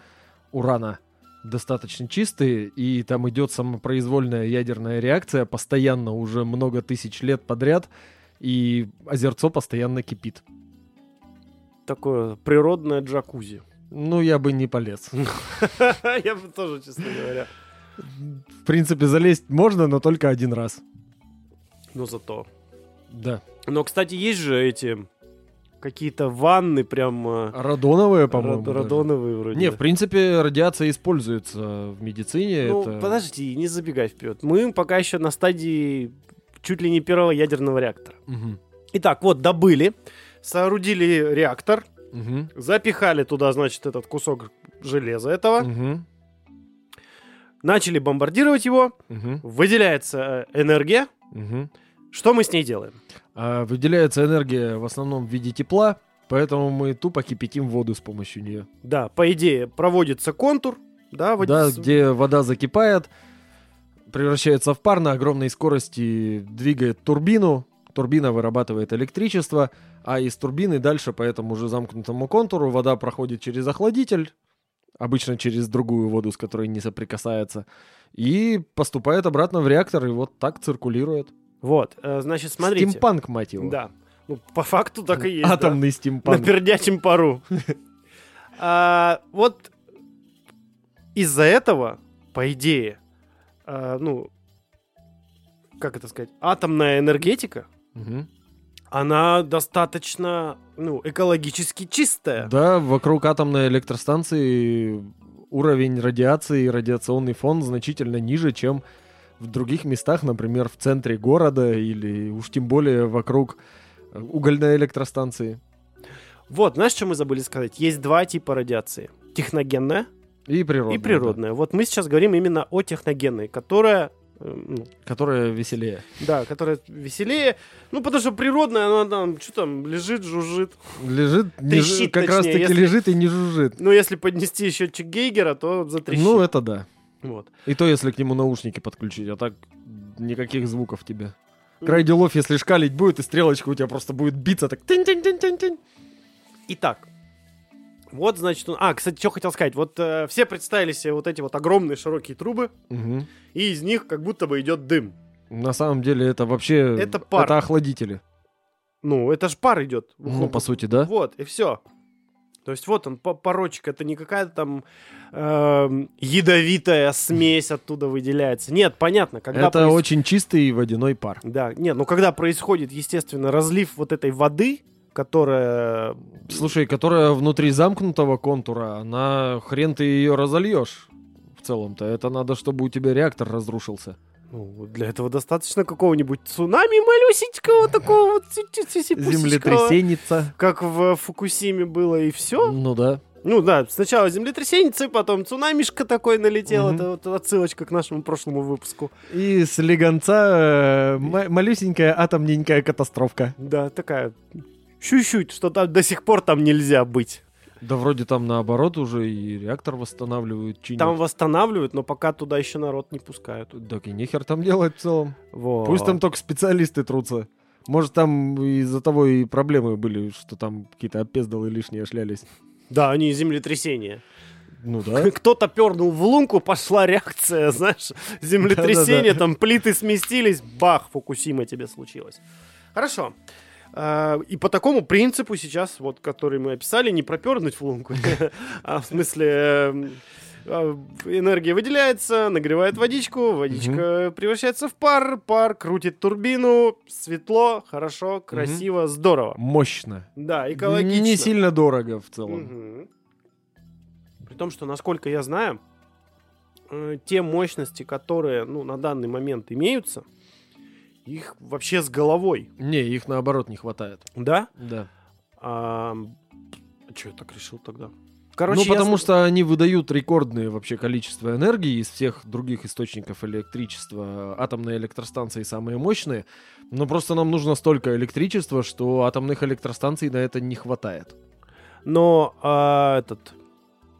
урана достаточно чистые, и там идет самопроизвольная ядерная реакция постоянно уже много тысяч лет подряд, и озерцо постоянно кипит. Такое природное джакузи. Ну, я бы не полез. Я бы тоже, честно говоря. В принципе, залезть можно, но только один раз. Но зато. Да. Но, кстати, есть же эти какие-то ванны прям э, Радоновые, по-моему. рад- радоновые вроде. Не, в принципе, радиация используется в медицине. Ну, это... подожди, не забегай вперед. Мы пока еще на стадии чуть ли не первого ядерного реактора. Мгм. Итак, вот добыли, соорудили реактор, Мгм. запихали туда, значит, этот кусок железа этого, Мгм. начали бомбардировать его, Мгм. выделяется э, энергия. Мгм. Что мы с ней делаем? А выделяется энергия в основном в виде тепла, поэтому мы тупо кипятим воду с помощью нее. Да, по идее, проводится контур, да, вот Да, где вода закипает, превращается в пар на огромной скорости, двигает турбину, турбина вырабатывает электричество, а из турбины дальше по этому же замкнутому контуру вода проходит через охладитель, обычно через другую воду, с которой не соприкасается, и поступает обратно в реактор, и вот так циркулирует. Вот, э, значит, смотрите. Стимпанк, мать его. Да. Ну, по факту так и есть. да. Атомный На стимпанк. пердячем пару. А, Вот из-за этого, по идее, а, ну, как это сказать, атомная энергетика, она достаточно, ну, экологически чистая. Да, вокруг атомной электростанции уровень радиации и радиационный фон значительно ниже, чем в других местах, например, в центре города или уж тем более вокруг э, угольной электростанции. Вот, знаешь, что мы забыли сказать? Есть два типа радиации. Техногенная И природная. и природная. Вот мы сейчас говорим именно о техногенной, которая, э, ну, да, которая веселее. да, которая веселее. Ну, потому что природная, она там, что там, лежит, жужжит. Лежит, не жу- Трещит, как раз таки если- лежит и не жужжит. Ну, если поднести счетчик Гейгера, то затрещит. Ну, это да. Вот. И то, если к нему наушники подключить, а так никаких звуков тебе. Край делов, если шкалить будет, и стрелочка у тебя просто будет биться так. тынь-тынь-тынь-тынь-тынь. Итак, Вот, значит, он... А, кстати, что хотел сказать. Вот э, все представили себе вот эти вот огромные широкие трубы, Мгм. и из них как будто бы идет дым. На самом деле это вообще... Это пар. Это охладители. Ну, это ж пар идет. Ну, по сути, да. Вот, и все. То есть вот он, по- порочек, это не какая-то там эм, ядовитая смесь оттуда выделяется. Нет, понятно, когда... это проис- очень чистый водяной пар. Да, нет, ну когда происходит, естественно, разлив вот этой воды, которая... Слушай, которая внутри замкнутого контура, она хрен ты ее разольешь. В целом-то это надо, чтобы у тебя реактор разрушился. Ну, для этого достаточно какого-нибудь цунами малюсенького такого вот Землетрясеница. Как в Фукусиме было, и все. Ну да. Ну да, сначала землетрясение, потом цунамишка такой налетел. Мгм. Это вот отсылочка к нашему прошлому выпуску. И с легонца э, ма- малюсенькая атомненькая катастрофка. Да, такая щуть-щуть, что там до сих пор там нельзя быть. Да вроде там наоборот уже и реактор восстанавливают, чинят. Там восстанавливают, но пока туда еще народ не пускают. Так и нехер там делать в целом. Вот. Пусть там только специалисты трутся. Может, там из-за того и проблемы были, что там какие-то опездалы лишние шлялись. Да, они землетрясения. Ну да. Кто-то пернул в лунку, пошла реакция, знаешь, землетрясение, там плиты сместились, бах, Фукусима тебе случилось. Хорошо. А, И по такому принципу сейчас, вот, который мы описали, не пропернуть в лунку, а в смысле эм, а, энергия выделяется, нагревает водичку, водичка превращается в пар, пар крутит турбину, светло, хорошо, красиво, здорово. Мощно. Да, экологично. Не сильно дорого в целом. При том, что, насколько я знаю, э, те мощности, которые ну, на данный момент имеются, их вообще с головой. Не, их наоборот не хватает. Да? Да. А, что я так решил тогда? Короче, ну, я потому с- что они выдают рекордное вообще количество энергии из всех других источников электричества. Атомные электростанции самые мощные. Но просто нам нужно столько электричества, что атомных электростанций на это не хватает. Но а, этот...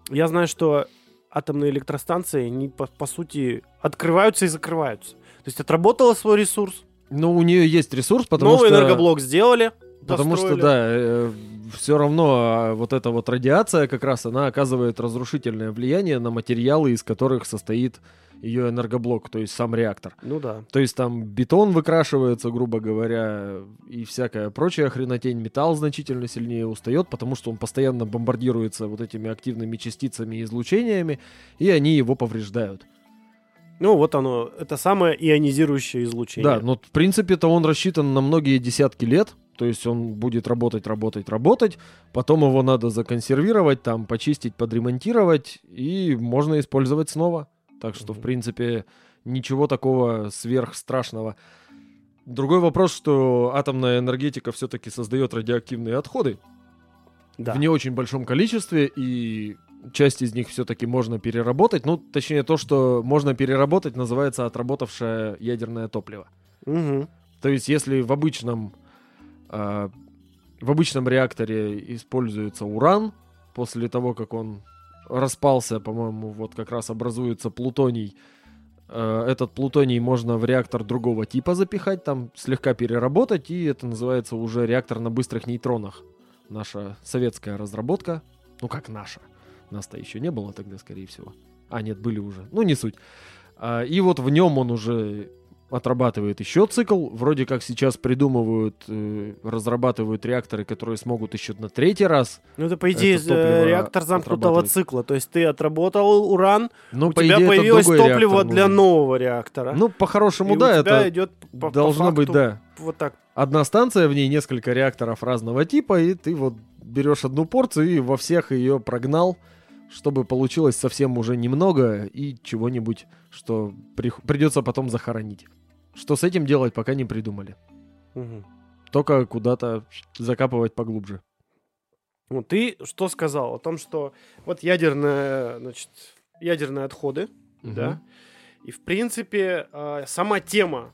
Я знаю, что атомные электростанции, они, по, по сути, открываются и закрываются. То есть отработала свой ресурс, Но у нее есть ресурс, потому новый что... энергоблок сделали, Потому что, достроили. да, все равно а, вот эта вот радиация как раз, она оказывает разрушительное влияние на материалы, из которых состоит ее энергоблок, то есть сам реактор. Ну да. То есть там бетон выкрашивается, грубо говоря, и всякая прочая хренотень. Металл значительно сильнее устает, потому что он постоянно бомбардируется вот этими активными частицами и излучениями, и они его повреждают. Ну, вот оно, это самое ионизирующее излучение. Да, но в принципе-то он рассчитан на многие десятки лет. То есть он будет работать, работать, работать. Потом его надо законсервировать, там почистить, подремонтировать, и можно использовать снова. Так что, в Мгм. принципе, ничего такого сверхстрашного. Другой вопрос, что атомная энергетика все-таки создает радиоактивные отходы да. в не очень большом количестве, и часть из них все-таки можно переработать. Ну, точнее, то, что можно переработать, называется отработавшее ядерное топливо. Мгм. То есть, если в обычном, а, в обычном реакторе используется уран, после того, как он распался, по-моему, вот как раз образуется плутоний, э, этот плутоний можно в реактор другого типа запихать, там слегка переработать, и это называется уже реактор на быстрых нейтронах. Наша советская разработка. Ну, как наша. Нас-то еще не было тогда, скорее всего. А, нет, были уже. Ну, не суть. А, и вот в нем он уже отрабатывает еще цикл. Вроде как сейчас придумывают, э, разрабатывают реакторы, которые смогут еще на третий раз. Ну, это, по идее, Это э, реактор замкнутого цикла. То есть ты отработал уран, Ну, у по тебя идее, появилось топливо для нужен. нового реактора. Ну, по-хорошему, и да, это идет по- по должно быть, факту да. Вот так. Одна станция, в ней несколько реакторов разного типа, и ты вот берешь одну порцию и во всех ее прогнал, чтобы получилось совсем уже немного и чего-нибудь, что при- придется потом захоронить. Что с этим делать, пока не придумали. Мгм. Только куда-то закапывать поглубже. Ну, ты что сказал о том, что вот ядерные, значит, ядерные отходы, да, и в принципе э, сама тема,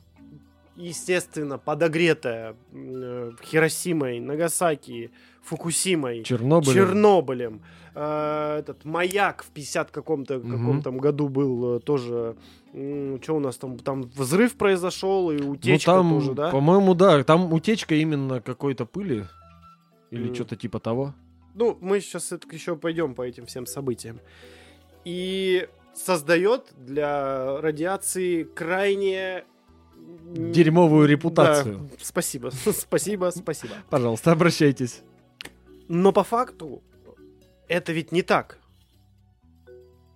естественно, подогретая э, Хиросимой, Нагасаки, Фукусимой, Чернобыль. Чернобылем, э, этот маяк в 50 каком-то Мгм. каком там году был э, тоже, что у нас там, там взрыв произошел и утечка ну, там, тоже, да? по-моему, да, там утечка именно какой-то пыли или М. что-то типа того. ну, мы сейчас еще пойдем по этим всем событиям. И создает для радиации крайне... Дерьмовую репутацию. Да, спасибо, спасибо, спасибо. Пожалуйста, обращайтесь. Но по факту это ведь не так.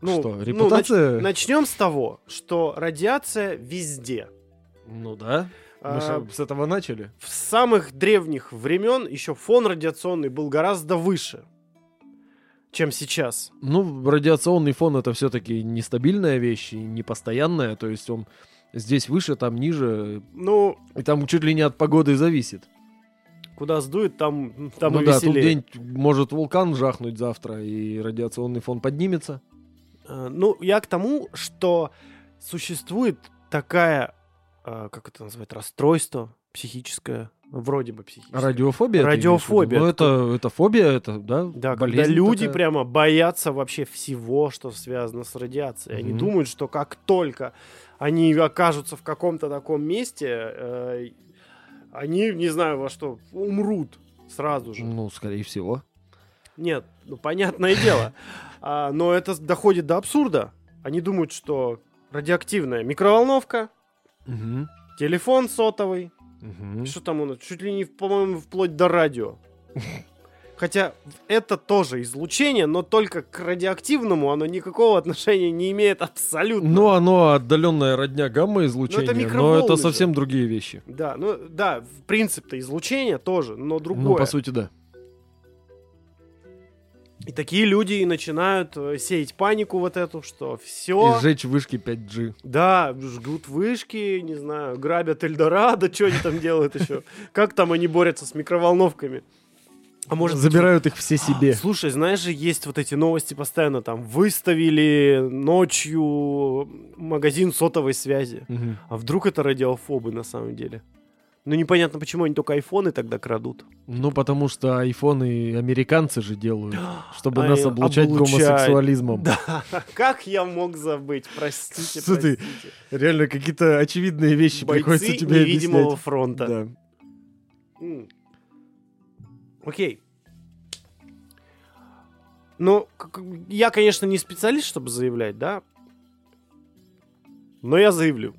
Что, репутация? начнем с того, что радиация везде. Ну да. Мы А, же с этого начали. в самых древних времен еще фон радиационный был гораздо выше, чем сейчас. Ну, радиационный фон это все-таки нестабильная вещь и непостоянная, то есть он здесь выше, там ниже, Ну, и там чуть ли не от погоды зависит. куда сдует, там, там ну и да, тут веселее. день может вулкан жахнуть завтра, и радиационный фон поднимется. Э, Ну, я к тому, что существует такая, э, как это называть, расстройство психическое, вроде бы психическое. Радиофобия? Радиофобия. Ну, это, это фобия, это, да? Да, болезнь когда люди такая. прямо боятся вообще всего, что связано с радиацией. Они Мгм. думают, что как только они окажутся в каком-то таком месте, э, они, не знаю во что, умрут сразу же. Ну, скорее всего. Нет, ну понятное дело. А, но это доходит до абсурда. Они думают, что радиоактивная микроволновка, телефон сотовый, что там у нас, чуть ли не, по-моему, вплоть до радио. Хотя это тоже излучение, но только к радиоактивному оно никакого отношения не имеет абсолютно. Ну, оно отдаленная родня гамма-излучения, но это, микроволны же. совсем другие вещи. Да, ну да, в принцип-то излучение тоже, но другое. Ну, по сути, да. И такие люди и начинают э, сеять панику вот эту, что все. И сжечь вышки 5G. Да, жгут вышки, не знаю, грабят Эльдорадо, что они там делают еще. Как там они борются с микроволновками? А может, Забирают их все себе. Слушай, знаешь же, есть вот эти новости постоянно там. Выставили ночью магазин сотовой связи. Мгм. А вдруг это радиофобы на самом деле? Ну, непонятно, почему они только айфоны тогда крадут. Ну, потому что айфоны американцы же делают, чтобы А, нас облучать облучать. гомосексуализмом. Да, как я мог забыть? Простите, Что ты, простите. Реально, какие-то очевидные вещи приходится Бойцы тебе невидимого объяснять. фронта. Да. Окей. Ну, я, конечно, не специалист, чтобы заявлять, да? Но я заявлю.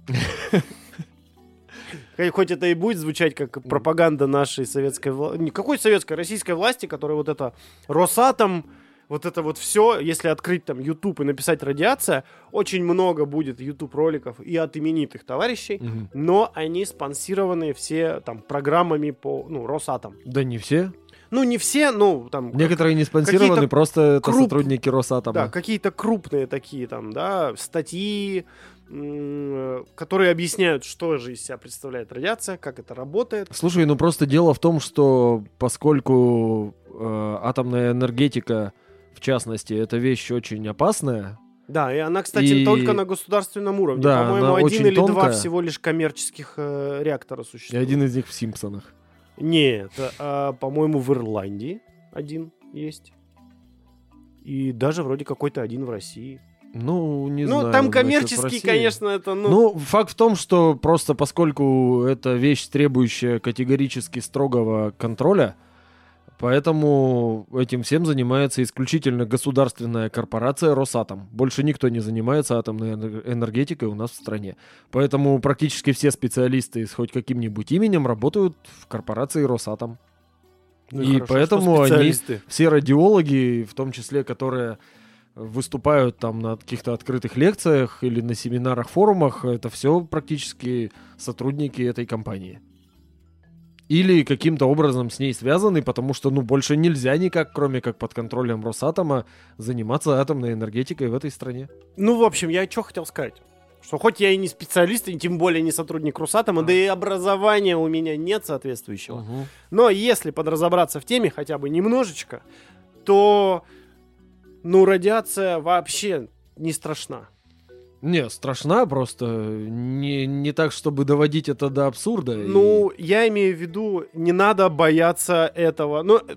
Хо- Хоть это и будет звучать как пропаганда нашей советской власти. Какой советской, российской власти, которая вот это Росатом, вот это вот все, если открыть там YouTube и написать радиация, очень много будет YouTube роликов и от именитых товарищей, Мгм. но они спонсированы все там программами по, ну, Росатом. Да не все. Ну, не все, ну, там... Некоторые не спонсированы, просто это круп- сотрудники Росатома. да, какие-то крупные такие там, да, статьи, которые объясняют, что же из себя представляет радиация, как это работает. Слушай, ну просто дело в том, что поскольку э, атомная энергетика, в частности, это вещь очень опасная, Да, и она, кстати, И- только на государственном уровне. Да, По-моему, один или два тонкая. всего лишь коммерческих э, реактора и существует. один из них в Симпсонах. Нет, а, по-моему, в Ирландии один есть. И даже вроде какой-то один в России. Ну, не ну, знаю. там насчет коммерческий, конечно, это, ну... Ну, факт в том, что просто поскольку это вещь, требующая категорически строгого контроля, поэтому этим всем занимается исключительно государственная корпорация Росатом. Больше никто не занимается атомной энер- энергетикой у нас в стране. Поэтому практически все специалисты с хоть каким-нибудь именем работают в корпорации Росатом. ну и хорошо, поэтому они-. Все радиологи, в том числе, которые выступают там на каких-то открытых лекциях или на семинарах, форумах, это все практически сотрудники этой компании. Или каким-то образом с ней связаны, потому что, ну, больше нельзя никак, кроме как под контролем Росатома, заниматься атомной энергетикой в этой стране. Ну, в общем, я что хотел сказать? Что хоть я и не специалист, и тем более не сотрудник Росатома, да и образования у меня нет соответствующего. Но если подразобраться в теме хотя бы немножечко, то, ну, радиация вообще не страшна. Не, страшна просто. Не, не так, чтобы доводить это до абсурда. и- Ну, я имею в виду, не надо бояться этого. Э,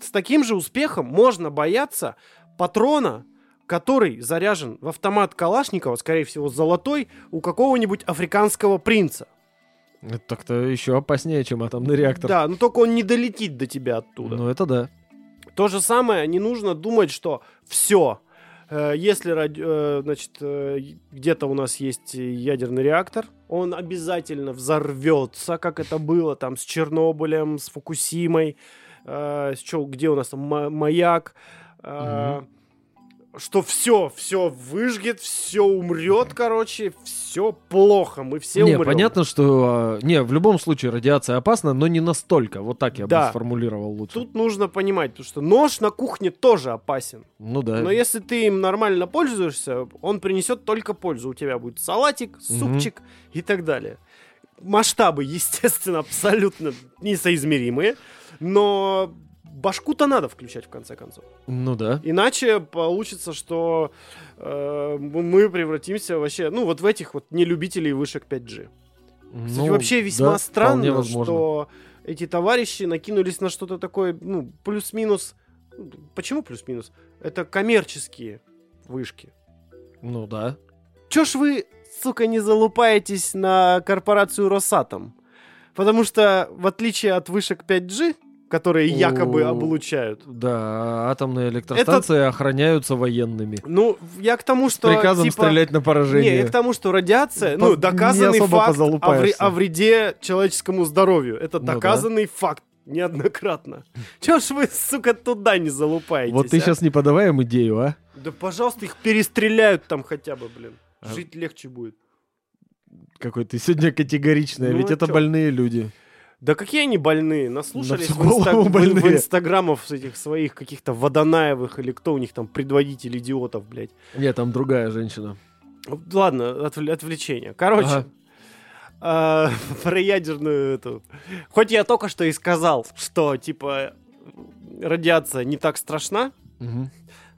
с таким же успехом можно бояться патрона, который заряжен в автомат Калашникова, скорее всего, золотой, у какого-нибудь африканского принца. Это так-то еще опаснее, чем атомный реактор. Да, но только он не долетит до тебя оттуда. Ну, это да. То же самое, не нужно думать, что все, если ради- э, значит, э, где-то у нас есть ядерный реактор, он обязательно взорвется, как это было там с Чернобылем, с Фукусимой, э, с чё- где у нас там ма- маяк, э, что все, все выжгет, все умрет, короче, все плохо, мы все не, умрем. понятно, что... а, Не, в любом случае радиация опасна, но не настолько. Вот так я Да. бы сформулировал лучше. Тут нужно понимать, потому что нож на кухне тоже опасен. Ну да. Но если ты им нормально пользуешься, он принесет только пользу. У тебя будет салатик, супчик и так далее. Масштабы, естественно, абсолютно несоизмеримые, но башку-то надо включать в конце концов. Ну да. Иначе получится, что э, мы превратимся вообще, ну, вот в этих вот нелюбителей вышек 5G. Кстати, Ну, вообще весьма да, странно, что эти товарищи накинулись на что-то такое, ну, плюс-минус. ну, Почему плюс-минус? Это коммерческие вышки. Ну да. Чё ж вы, сука, не залупаетесь на корпорацию Росатом? Потому что, в отличие от вышек 5G, которые якобы облучают, Да, атомные электростанции охраняются военными. ну, я к тому, С что... приказом типа, стрелять на Не, поражение. я к тому, что радиация, По- ну, не доказанный факт о, вре- о вреде человеческому здоровью. Это Ну да. доказанный факт неоднократно. Чего ж вы, сука, туда не залупаетесь? Вот ты а? сейчас не подавай им идею, а? Да, пожалуйста, их перестреляют там хотя бы, блин. А- Жить легче будет. Какой ты сегодня категоричный, а Ну, ведь а это чё? больные люди. Да какие они больные? Наслушались в, инста- голову в- больные. в инстаграмов с этих своих каких-то Водонаевых или кто у них там предводитель идиотов, блядь. Нет, там другая женщина. Ладно, отвл- отвлечение. Короче, Ага. а, про ядерную эту. Хоть я только что и сказал, что типа радиация не так страшна, Мгм.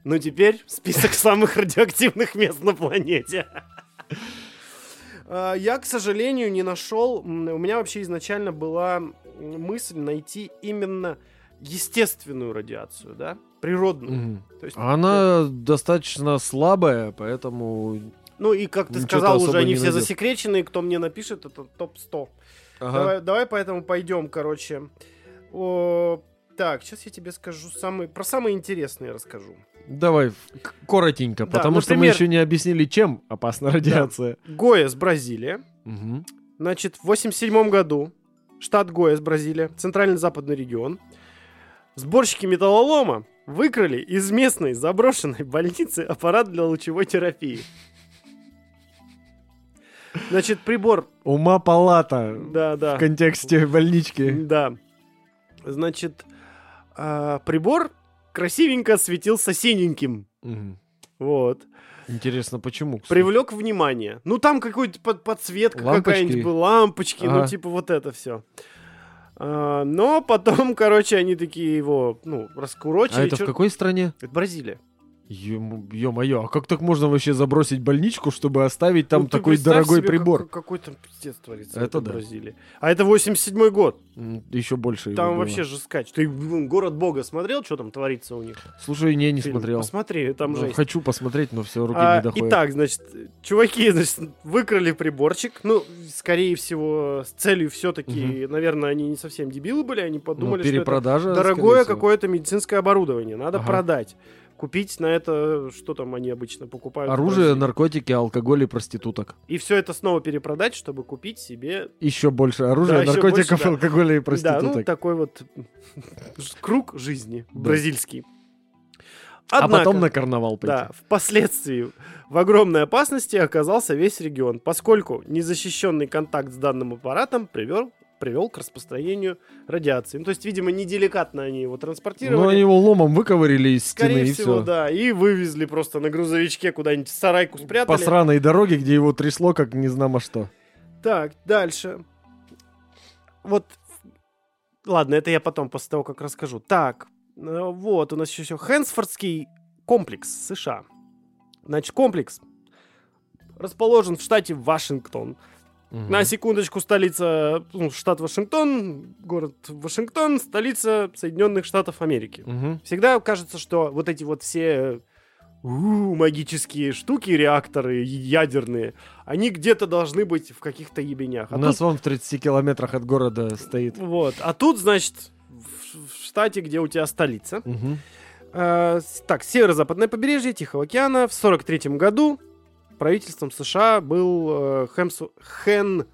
но теперь список самых радиоактивных мест на планете. А, Я, к сожалению, не нашел. У меня вообще изначально была мысль найти именно естественную радиацию, да, природную. Мгм. То есть, Она достаточно слабая, поэтому... Ну и как ты сказал, уже они все найдёт. засекречены, кто мне напишет, это топ-100. Давай, давай поэтому пойдем, короче. О, так, сейчас я тебе скажу самые, про самые интересные расскажу. Давай, коротенько, Да, потому что мы например- еще не объяснили, чем опасна радиация. Гояс, Бразилия. Мгм. Значит, в 87 году штат Гояс, Бразилия, центрально-западный регион, сборщики металлолома выкрали из местной заброшенной больницы аппарат для лучевой терапии. Значит, прибор... Ума палата Да, да. в контексте больнички. Да. Значит, а, прибор красивенько светился синеньким. Мгм. Вот. Интересно, почему? кстати? Привлек внимание. Ну, там какой-то под- подсветка какая-нибудь была, лампочки, ну, Ага. типа вот это все. но потом, короче, они такие его, ну, раскурочили. А это в чё- какой стране? Это Бразилия. Ё-моё, а как так можно вообще забросить больничку, чтобы оставить там Ну, ты такой дорогой себе, прибор? как- какой там пиздец творится Это да. Бразилии. А это 87 год. Еще больше его Там было. вообще жескач. Ты м, «Город Бога» смотрел, что там творится у них? Слушай, не, не Фильм? смотрел. Посмотри, там Ну, жесть. Хочу посмотреть, но все, руки А, не доходят. итак, значит, чуваки, значит, выкрали приборчик. Ну, скорее всего, с целью все-таки, наверное, они не совсем дебилы были, они Ну, подумали, что перепродажа, это дорогое какое-то медицинское оборудование, надо Ага. продать. Купить на это, что там они обычно покупают. Оружие, наркотики, алкоголь и проституток. И все это снова перепродать, чтобы купить себе... Еще больше оружия, ещё наркотиков, больше, да. алкоголя и Да, проституток. ну, такой вот круг жизни Да. бразильский. а потом Однако- на карнавал пойти. Да, впоследствии в огромной опасности оказался весь регион, поскольку незащищенный контакт с данным аппаратом привел, привел к распространению радиации. Ну, то есть, видимо, неделикатно они его Ну, транспортировали. они его ломом выковырили из стены Скорее и всего, все. да. И вывезли просто на грузовичке куда-нибудь в сарайку спрятали. По сраной дороге, где его трясло, как не знамо что. Так, дальше. Вот. Ладно, это я потом, после того, как расскажу. Так, э, вот, у нас еще все. Хэнсфордский комплекс США. Значит, комплекс расположен в штате Вашингтон. Мгм. На секундочку, столица, ну, штат Вашингтон, город Вашингтон, столица Соединенных Штатов Америки. Мгм. Всегда кажется, что вот эти вот все у, магические штуки, реакторы ядерные, они где-то должны быть в каких-то ебенях. А У нас вон в 30 километрах от города стоит. тут, вот, а тут, значит, в, в штате, где у тебя столица. Мгм. Э, так, северо-западное побережье Тихого океана. В 43 году правительством США был э, Хемсу- Хен...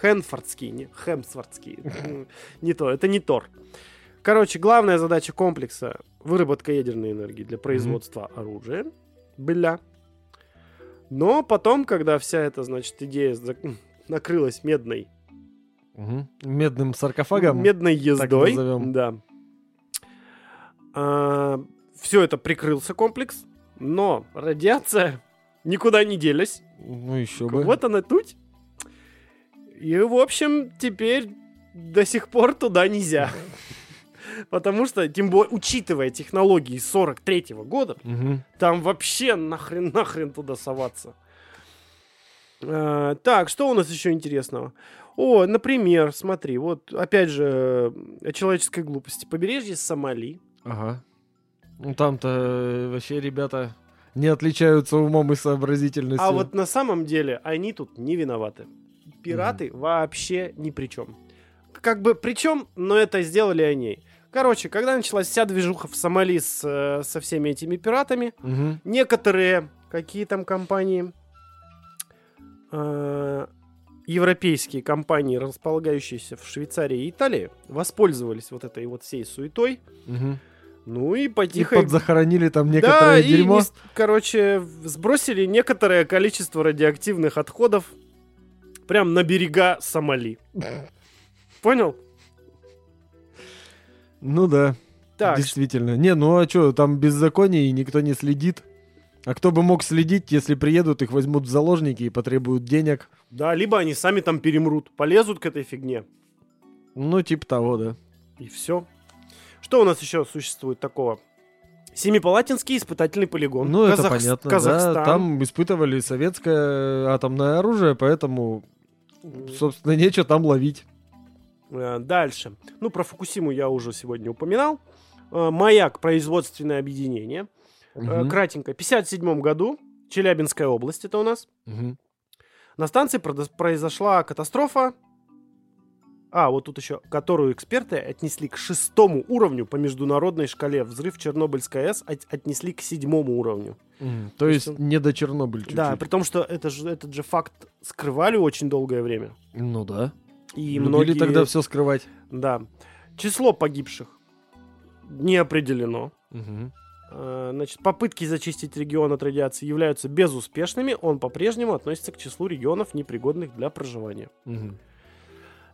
Хенфордский, не Хемсвордский. М, Не то, это не Тор. Короче, главная задача комплекса — выработка ядерной энергии для производства оружия. Бля. Но потом, когда вся эта, значит, идея зак- накрылась медной. Медным саркофагом. медной ездой. Да. все это прикрылся комплекс, но радиация никуда не делась. Ну, еще бы. Вот она тут. И, в общем, теперь до сих пор туда нельзя. Потому что, тем более, учитывая технологии 43 года, Мгм. там вообще нахрен, нахрен туда соваться. А, так, что у нас еще интересного? О, например, смотри, вот опять же э, о человеческой глупости. Побережье Сомали. Ага. Ну, там-то э, вообще ребята не отличаются умом и сообразительностью. А вот на самом деле они тут не виноваты. Пираты вообще ни при чем. Как бы при чем, но это сделали они. Короче, когда началась вся движуха в Сомали с, э, со всеми этими пиратами, Мгм. некоторые, какие там компании, э, европейские компании, располагающиеся в Швейцарии и Италии, воспользовались вот этой вот всей суетой. Мгм. Ну и И потихо... подзахоронили там Да, некоторое и дерьмо. не с- короче, сбросили некоторое количество радиоактивных отходов прям на берега Сомали. Понял? Ну да, Так, действительно. Не, ну а что, там беззаконие и никто не следит. А кто бы мог следить, если приедут, их возьмут в заложники и потребуют денег? да, либо они сами там перемрут, полезут к этой фигне, Ну, типа того, да. и все. Что у нас еще существует такого? Семипалатинский испытательный полигон. Ну, это Казах- понятно, Казахстан. да. Там испытывали советское атомное оружие, поэтому, собственно, нечего там ловить. э, Дальше. Ну, про Фукусиму я уже сегодня упоминал. Э, Маяк производственное объединение. Мгм. Кратенько. В 57 году Челябинская область это у нас. Мгм. На станции произошла катастрофа. А, вот тут еще, которую эксперты отнесли к шестому уровню по международной шкале. Взрыв Чернобыльской АЭС от- отнесли к седьмому уровню. М, То есть есть он- не до Чернобыль чуть-чуть. Да, при том, что это же, этот же факт скрывали очень долгое время. Ну да. И Любили многие... тогда все скрывать. Да. Число погибших не определено. Мгм. Э, Значит, попытки зачистить регион от радиации являются безуспешными. Он по-прежнему относится к числу регионов, непригодных для проживания. Мгм.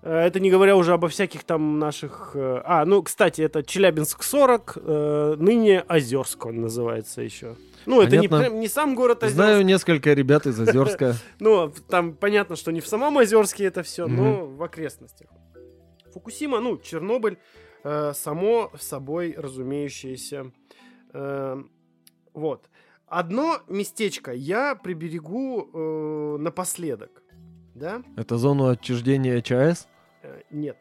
Э, Это не говоря уже обо всяких там наших... э, А, ну, кстати, это Челябинск 40, э, ныне Озерск он называется еще. Ну, это не, Понятно. не сам город Озерск. Знаю несколько ребят из Озерска. Ну, там понятно, что не в самом Озерске это все, но в окрестностях. Фукусима, ну, Чернобыль, само собой разумеющееся. Вот. Одно местечко я приберегу напоследок. Да? Это зону отчуждения ЧАЭС? Э, Нет.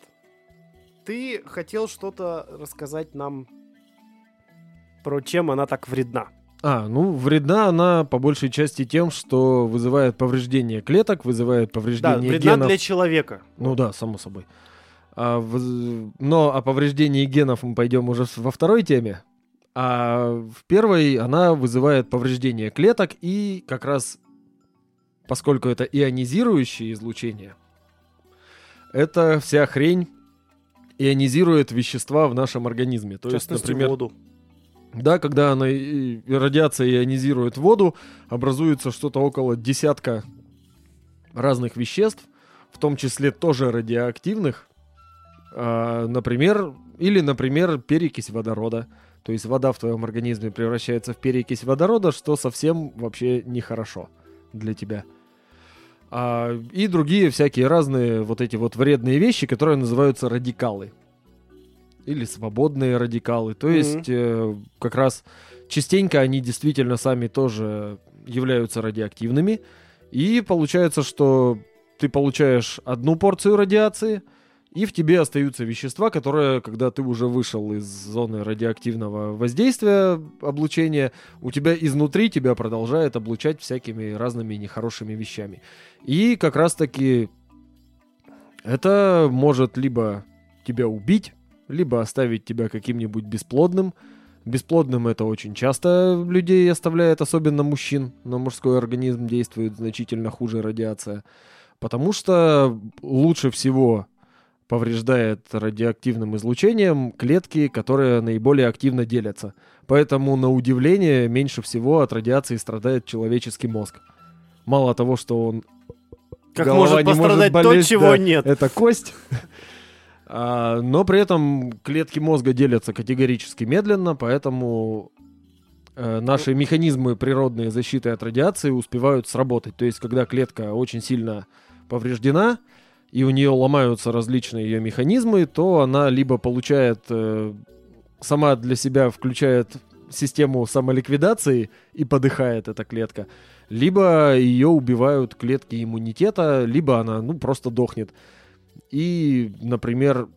Ты хотел что-то рассказать нам про чем она так вредна. А, ну, вредна она по большей части тем, что вызывает повреждение клеток, вызывает Да, повреждение вредна генов. для человека. Ну да, само собой. А воз- Но о повреждении генов мы пойдем уже во второй теме. А в первой она вызывает повреждение клеток и как раз, поскольку это ионизирующее излучение, эта вся хрень ионизирует вещества в нашем организме. То В есть, например, воду. да, когда она и радиация ионизирует воду, образуется что-то около десятка разных веществ, в том числе тоже радиоактивных. А, например, или, например, перекись водорода. То есть вода в твоем организме превращается в перекись водорода, что совсем вообще нехорошо для тебя. А, и другие всякие разные вот эти вот вредные вещи, которые называются радикалы. Или свободные радикалы. То Мгм. есть э, как раз частенько они действительно сами тоже являются радиоактивными. И получается, что ты получаешь одну порцию радиации, и в тебе остаются вещества, которые, когда ты уже вышел из зоны радиоактивного воздействия, облучения, у тебя изнутри тебя продолжает облучать всякими разными нехорошими вещами. И как раз-таки это может либо тебя убить, либо оставить тебя каким-нибудь бесплодным. Бесплодным это очень часто людей оставляет, особенно мужчин. На мужской организм действует значительно хуже радиация. Потому что лучше всего повреждает радиоактивным излучением клетки, которые наиболее активно делятся. Поэтому, на удивление, меньше всего от радиации страдает человеческий мозг. Мало того, что он... Как голова может не может пострадать то, болеть, чего да, нет. Это кость. А, Но при этом клетки мозга делятся категорически медленно, поэтому э, наши механизмы природной защиты от радиации успевают сработать. То есть, когда клетка очень сильно повреждена, и у нее ломаются различные ее механизмы, то она либо получает, э, сама для себя включает систему самоликвидации и подыхает эта клетка, либо ее убивают клетки иммунитета, либо она, ну, просто дохнет. И, например,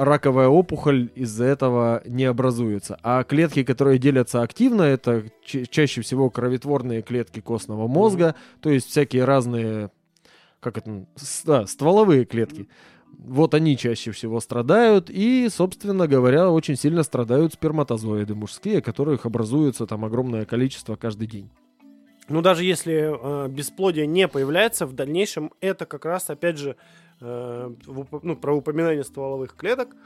раковая опухоль из-за этого не образуется. А клетки, которые делятся активно, это ча- чаще всего кроветворные клетки костного мозга, то есть всякие разные, как это, да, стволовые клетки. Вот они чаще всего страдают, и, собственно говоря, очень сильно страдают сперматозоиды мужские, которых образуется там огромное количество каждый день. Ну, даже если э, бесплодие не появляется, в дальнейшем это как раз, опять же, э, ну, про упоминание стволовых клеток,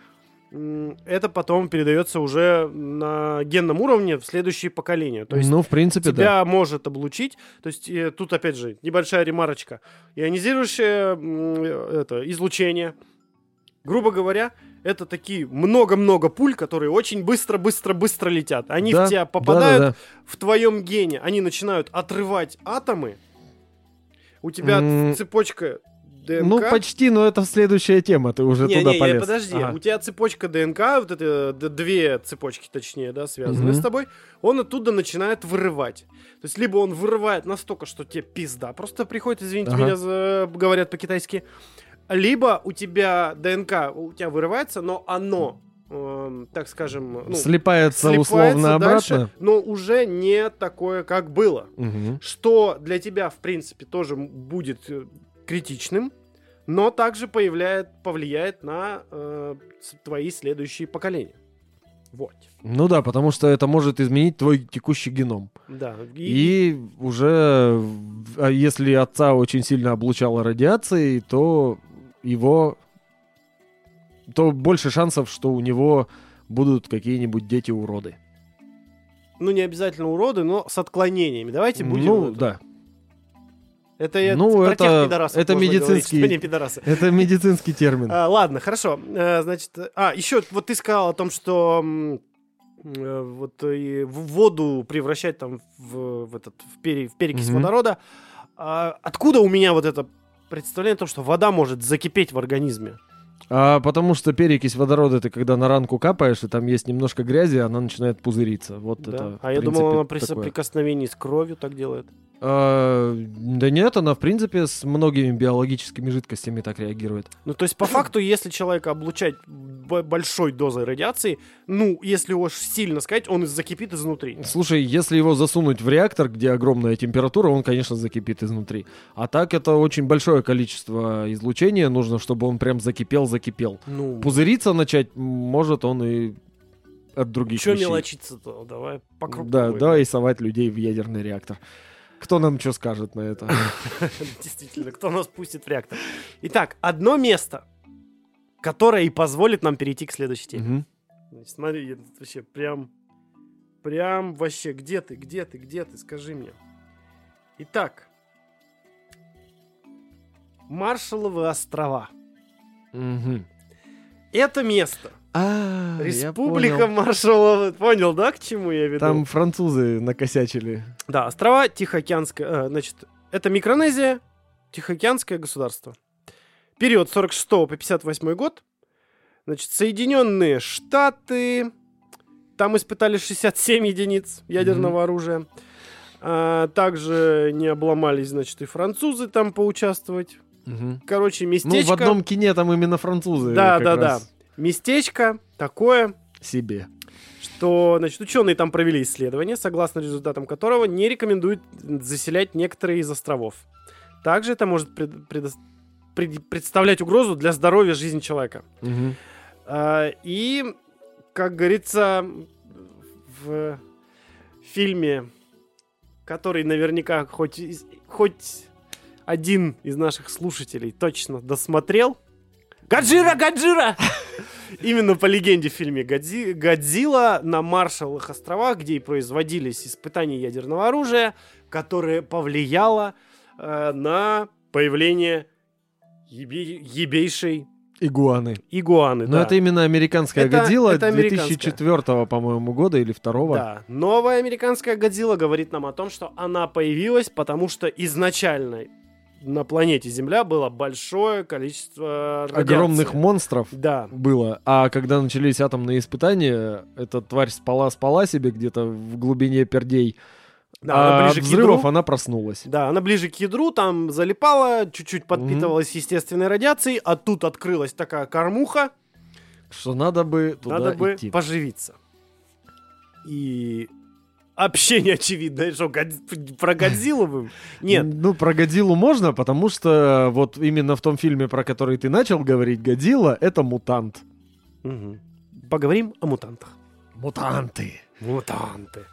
это потом передается уже на генном уровне в следующие поколения. То есть ну, в принципе, да. тебя может облучить. То есть э, тут, опять же, небольшая ремарочка. Ионизирующее э, это, излучение, грубо говоря, это такие много-много пуль, которые очень быстро-быстро-быстро летят. Они Да, в тебя да, попадают, да, да. в твоем гене, они начинают отрывать атомы. У тебя М, цепочка ДНК. Ну, почти, но это следующая тема, ты уже не, туда не, не, полез. подожди, Ага. у тебя цепочка ДНК, вот это две цепочки, точнее, да, связаны Мгм. с тобой, он оттуда начинает вырывать. То есть, либо он вырывает настолько, что тебе пизда, просто приходит, извините Ага. меня, за, говорят по-китайски, либо у тебя ДНК, у тебя вырывается, но оно, эм, так скажем, ну, Слипается, слипается условно дальше, обратно. но уже не такое, как было Мгм. что для тебя, в принципе, тоже будет э, критичным, но также появляет, повлияет на э, твои следующие поколения. Вот. Ну да, потому что это может изменить твой текущий геном. Да. И уже, в- а если отца очень сильно облучало радиацией, то его... То больше шансов, что у него будут какие-нибудь дети-уроды. ну, не обязательно уроды, но с отклонениями. Давайте будем... Ну, это- да. Это я Ну, про это- тех пидорасов это можно говорить, медицинский- что пидорасы. Это медицинский термин. А, ладно, хорошо. Э, значит, а, еще вот ты сказал о том, что э, вот и воду превращать там в, в этот в, пере- в перекись Мгм. водорода. А откуда у меня вот это представление о том, что вода может закипеть в организме? А потому что перекись водорода, ты когда на ранку капаешь, и там есть немножко грязи, она начинает пузыриться. Вот Да? это. а я думал, она при такое. соприкосновении с кровью так делает. А, да нет, она в принципе с многими биологическими жидкостями так реагирует. Ну, то есть, по факту, если человека облучать большой дозой радиации, ну, если уж сильно сказать, он закипит изнутри. Слушай, если его засунуть в реактор, где огромная температура, он, конечно, закипит изнутри. А так это очень большое количество излучения нужно, чтобы он прям закипел-закипел. Ну, Пузыриться начать может он и от других что вещей. мелочиться-то? Давай по Да, давай и совать людей в ядерный реактор. Кто нам что скажет на это? Действительно, кто нас пустит в реактор? Итак, одно место, которое и позволит нам перейти к следующей теме. Смотри, вообще прям, прям вообще, где ты, где ты, где ты, скажи мне. Итак, Маршалловы острова. Мгм. Это место. А, Республика понял. Маршалловы. Понял, да, к чему я веду? Там французы накосячили. Да, острова Тихоокеанская, э, значит, это Микронезия, Тихоокеанское государство. Период с 46 по 58 год. Значит, Соединенные Штаты, там испытали 67 единиц ядерного оружия. А, также не обломались, значит, и французы там поучаствовать. Мгм. Короче, Ну, местечко... в одном кине там именно французы. Да, да, да. раз Местечко такое, Себе. что, значит, ученые там провели исследование, согласно результатам которого не рекомендуют заселять некоторые из островов. Также это может пред- предос- пред- представлять угрозу для здоровья жизни человека. Мгм. А, И, как говорится, в фильме, который наверняка хоть, хоть один из наших слушателей точно досмотрел. Гаджира, Гаджира! Именно по легенде в фильме «Годзи- «Годзилла» на Маршалловых островах, где и производились испытания ядерного оружия, которое повлияло э, на появление ебе- ебейшей Игуаны. игуаны. Но да. это именно американская Это- Годзилла это американская. 2004, по-моему, года или второго. Да. Новая американская Годзилла говорит нам о том, что она появилась, потому что изначально на планете Земля было большое количество радиации. Огромных монстров Да. было. А когда начались атомные испытания, эта тварь спала-спала себе где-то в глубине пердей. Да, а она от ближе к взрывов ядру. она проснулась. Да, она ближе к ядру, там залипала, чуть-чуть подпитывалась естественной радиацией, а тут открылась такая кормуха, Что надо бы туда надо бы идти. поживиться. И вообще не очевидно, что про Годзиллу вы- Нет, Ну, про Годзиллу можно, потому что вот именно в том фильме, про который ты начал говорить, Годзилла — это мутант. Мгм. Поговорим о мутантах. Мутанты. Мутанты.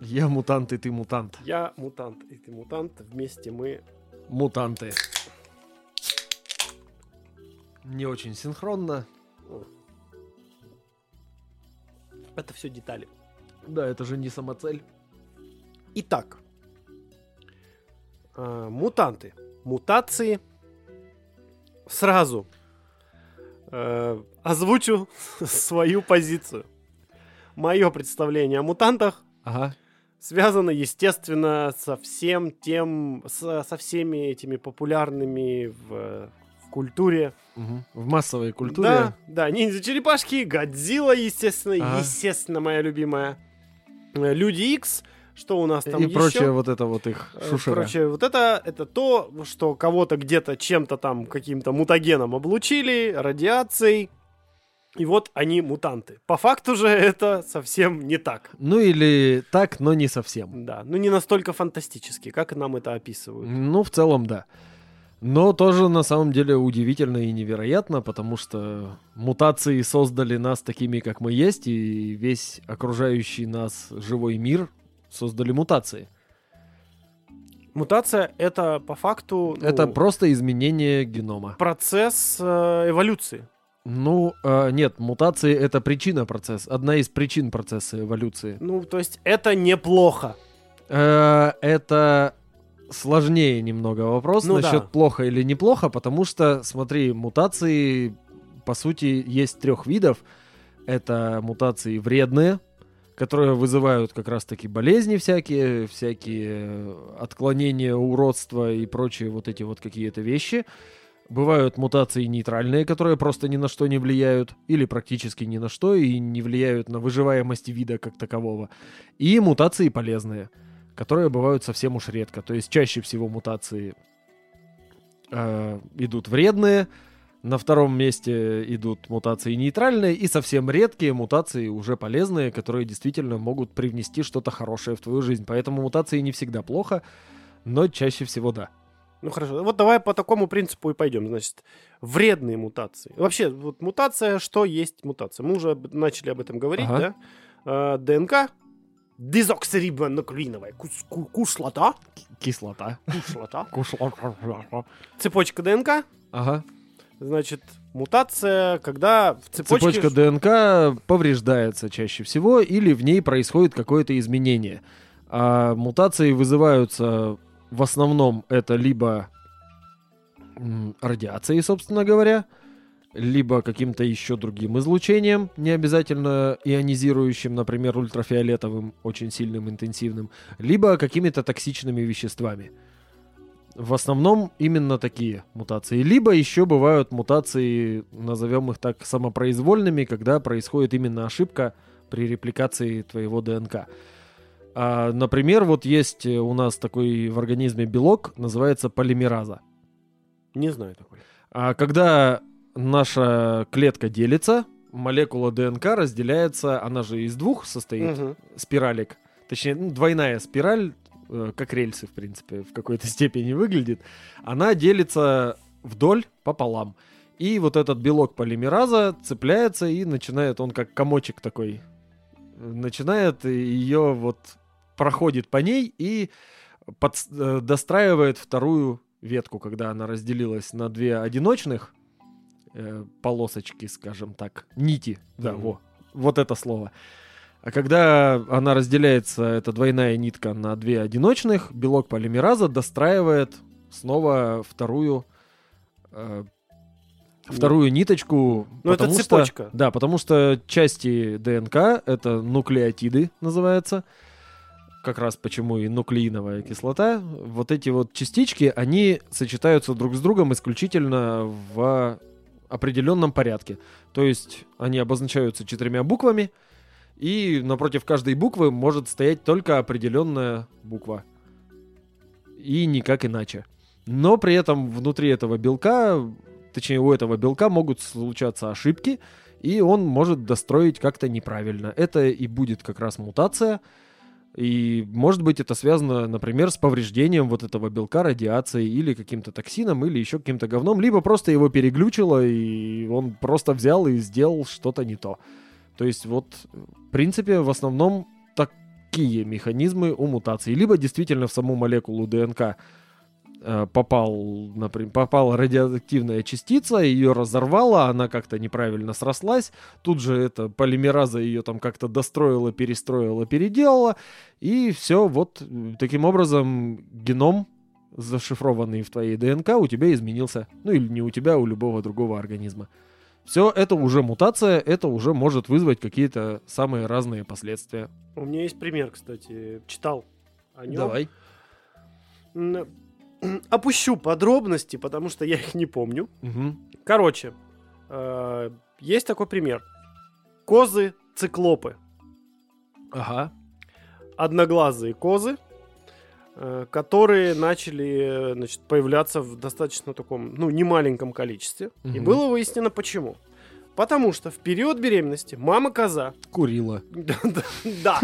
Я мутант, и ты мутант. Я мутант, и ты мутант. Вместе мы... Мутанты. Не очень синхронно. Это все детали. Да, это же не самоцель. Итак. а, мутанты. Мутации. Сразу э, озвучу свою позицию. Мое представление о мутантах Ага. связано, естественно, со всем тем, со, со всеми этими популярными в, культуре. Мгм. В массовой культуре. Да, да, ниндзя-черепашки, Годзилла, естественно, Ага. естественно, моя любимая. Э, Люди Икс, что у нас там и еще? прочее вот это вот их Э, шушера. Короче, вот это, это то, что кого-то где-то чем-то там, каким-то мутагеном облучили, радиацией. И вот они мутанты. По факту же это совсем не так. Ну или так, но не совсем. Да, ну не настолько фантастически, как нам это описывают. Ну, в целом, да. Но тоже на самом деле удивительно и невероятно, потому что мутации создали нас такими, как мы есть, и весь окружающий нас живой мир создали мутации. Мутация это по факту ну, Это просто изменение генома. процесс э, эволюции. Ну, э, нет, мутации это причина процесса, одна из причин процесса эволюции. Ну, то есть это неплохо. Э, это сложнее немного вопрос Ну насчет да. плохо или неплохо, потому что, смотри, мутации, по сути, есть трех видов. Это мутации вредные, которые вызывают как раз-таки болезни всякие, всякие э, отклонения, уродства и прочие вот эти вот какие-то вещи. Бывают мутации нейтральные, которые просто ни на что не влияют, или практически ни на что, и не влияют на выживаемость вида как такового. И мутации полезные, которые бывают совсем уж редко. То есть чаще всего мутации э, идут вредные, на втором месте идут мутации нейтральные, и совсем редкие мутации уже полезные, которые действительно могут привнести что-то хорошее в твою жизнь. Поэтому мутации не всегда плохо, но чаще всего да. Ну хорошо, вот давай по такому принципу и пойдем. Значит, вредные мутации. Вообще, вот мутация, что есть мутация? Мы уже начали об этом говорить, Ага. да? А, ДНК, дезоксирибонуклеиновая Кислота. кушлота, Кушлота. цепочка ДНК, Ага. значит, мутация, когда в цепочке... Цепочка ДНК повреждается чаще всего, или в ней происходит какое-то изменение. А мутации вызываются в основном это либо радиацией, собственно говоря, либо каким-то еще другим излучением, не обязательно ионизирующим, например, ультрафиолетовым, очень сильным, интенсивным, либо какими-то токсичными веществами. В основном именно такие мутации. Либо еще бывают мутации, назовем их так, самопроизвольными, когда происходит именно ошибка при репликации твоего ДНК. А, например, вот есть у нас такой в организме белок, называется полимераза. Не знаю такой. А когда наша клетка делится, молекула ДНК разделяется, она же из двух состоит, Мгм. спиралек. Точнее, ну, двойная спираль, э, как рельсы, в принципе, в какой-то степени выглядит. Она делится вдоль пополам. И вот этот белок полимераза цепляется и начинает, он как комочек такой, начинает ее вот проходит по ней и под, э, достраивает вторую ветку, когда она разделилась на две одиночных э, полосочки, скажем так, нити, да, Мгм. во, вот это слово. А когда она разделяется, эта двойная нитка на две одиночных, белок полимераза достраивает снова вторую э, вторую ниточку. Ну, это потому что- цепочка. да, потому что части ДНК это нуклеотиды называется. Как раз почему и нуклеиновая кислота. Вот эти вот частички, они сочетаются друг с другом исключительно в определенном порядке. То есть они обозначаются четырьмя буквами, и напротив каждой буквы может стоять только определенная буква. И никак иначе. Но при этом внутри этого белка, точнее у этого белка могут случаться ошибки, и он может достроить как-то неправильно. Это и будет как раз мутация. И может быть это связано, например, с повреждением вот этого белка радиацией или каким-то токсином, или еще каким-то говном, либо просто его переглючило, и он просто взял и сделал что-то не то. То есть вот, в принципе, в основном такие механизмы у мутаций. Либо действительно в саму молекулу ДНК попал, например, попала радиоактивная частица, ее разорвала, она как-то неправильно срослась, тут же эта полимераза ее там как-то достроила, перестроила, переделала, и все, вот э, таким образом геном зашифрованный в твоей ДНК у тебя изменился. Ну или не у тебя, а у любого другого организма. Все это уже мутация, это уже может вызвать какие-то самые разные последствия. У меня есть пример, кстати. Читал о нем. М, Опущу подробности, потому что я их не помню. Мгм. Короче, э, есть такой пример. Козы-циклопы. Ага. Одноглазые козы, э, которые начали э, значит, появляться в достаточно таком, ну, немаленьком количестве. И Мгм. было выяснено почему. Потому что в период беременности мама-коза Курила. Да.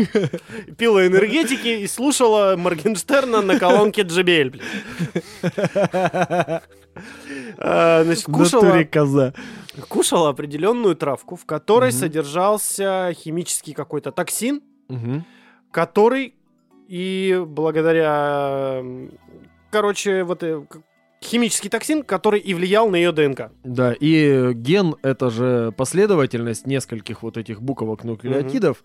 Пила энергетики и слушала Моргенштерна на колонке JBL. А, Значит, кушала, коза. кушала определенную травку, в которой содержался химический какой-то токсин, который и благодаря, короче, вот э, химический токсин, который и влиял на ее ДНК. Да, и ген это же последовательность нескольких вот этих буквок нуклеотидов.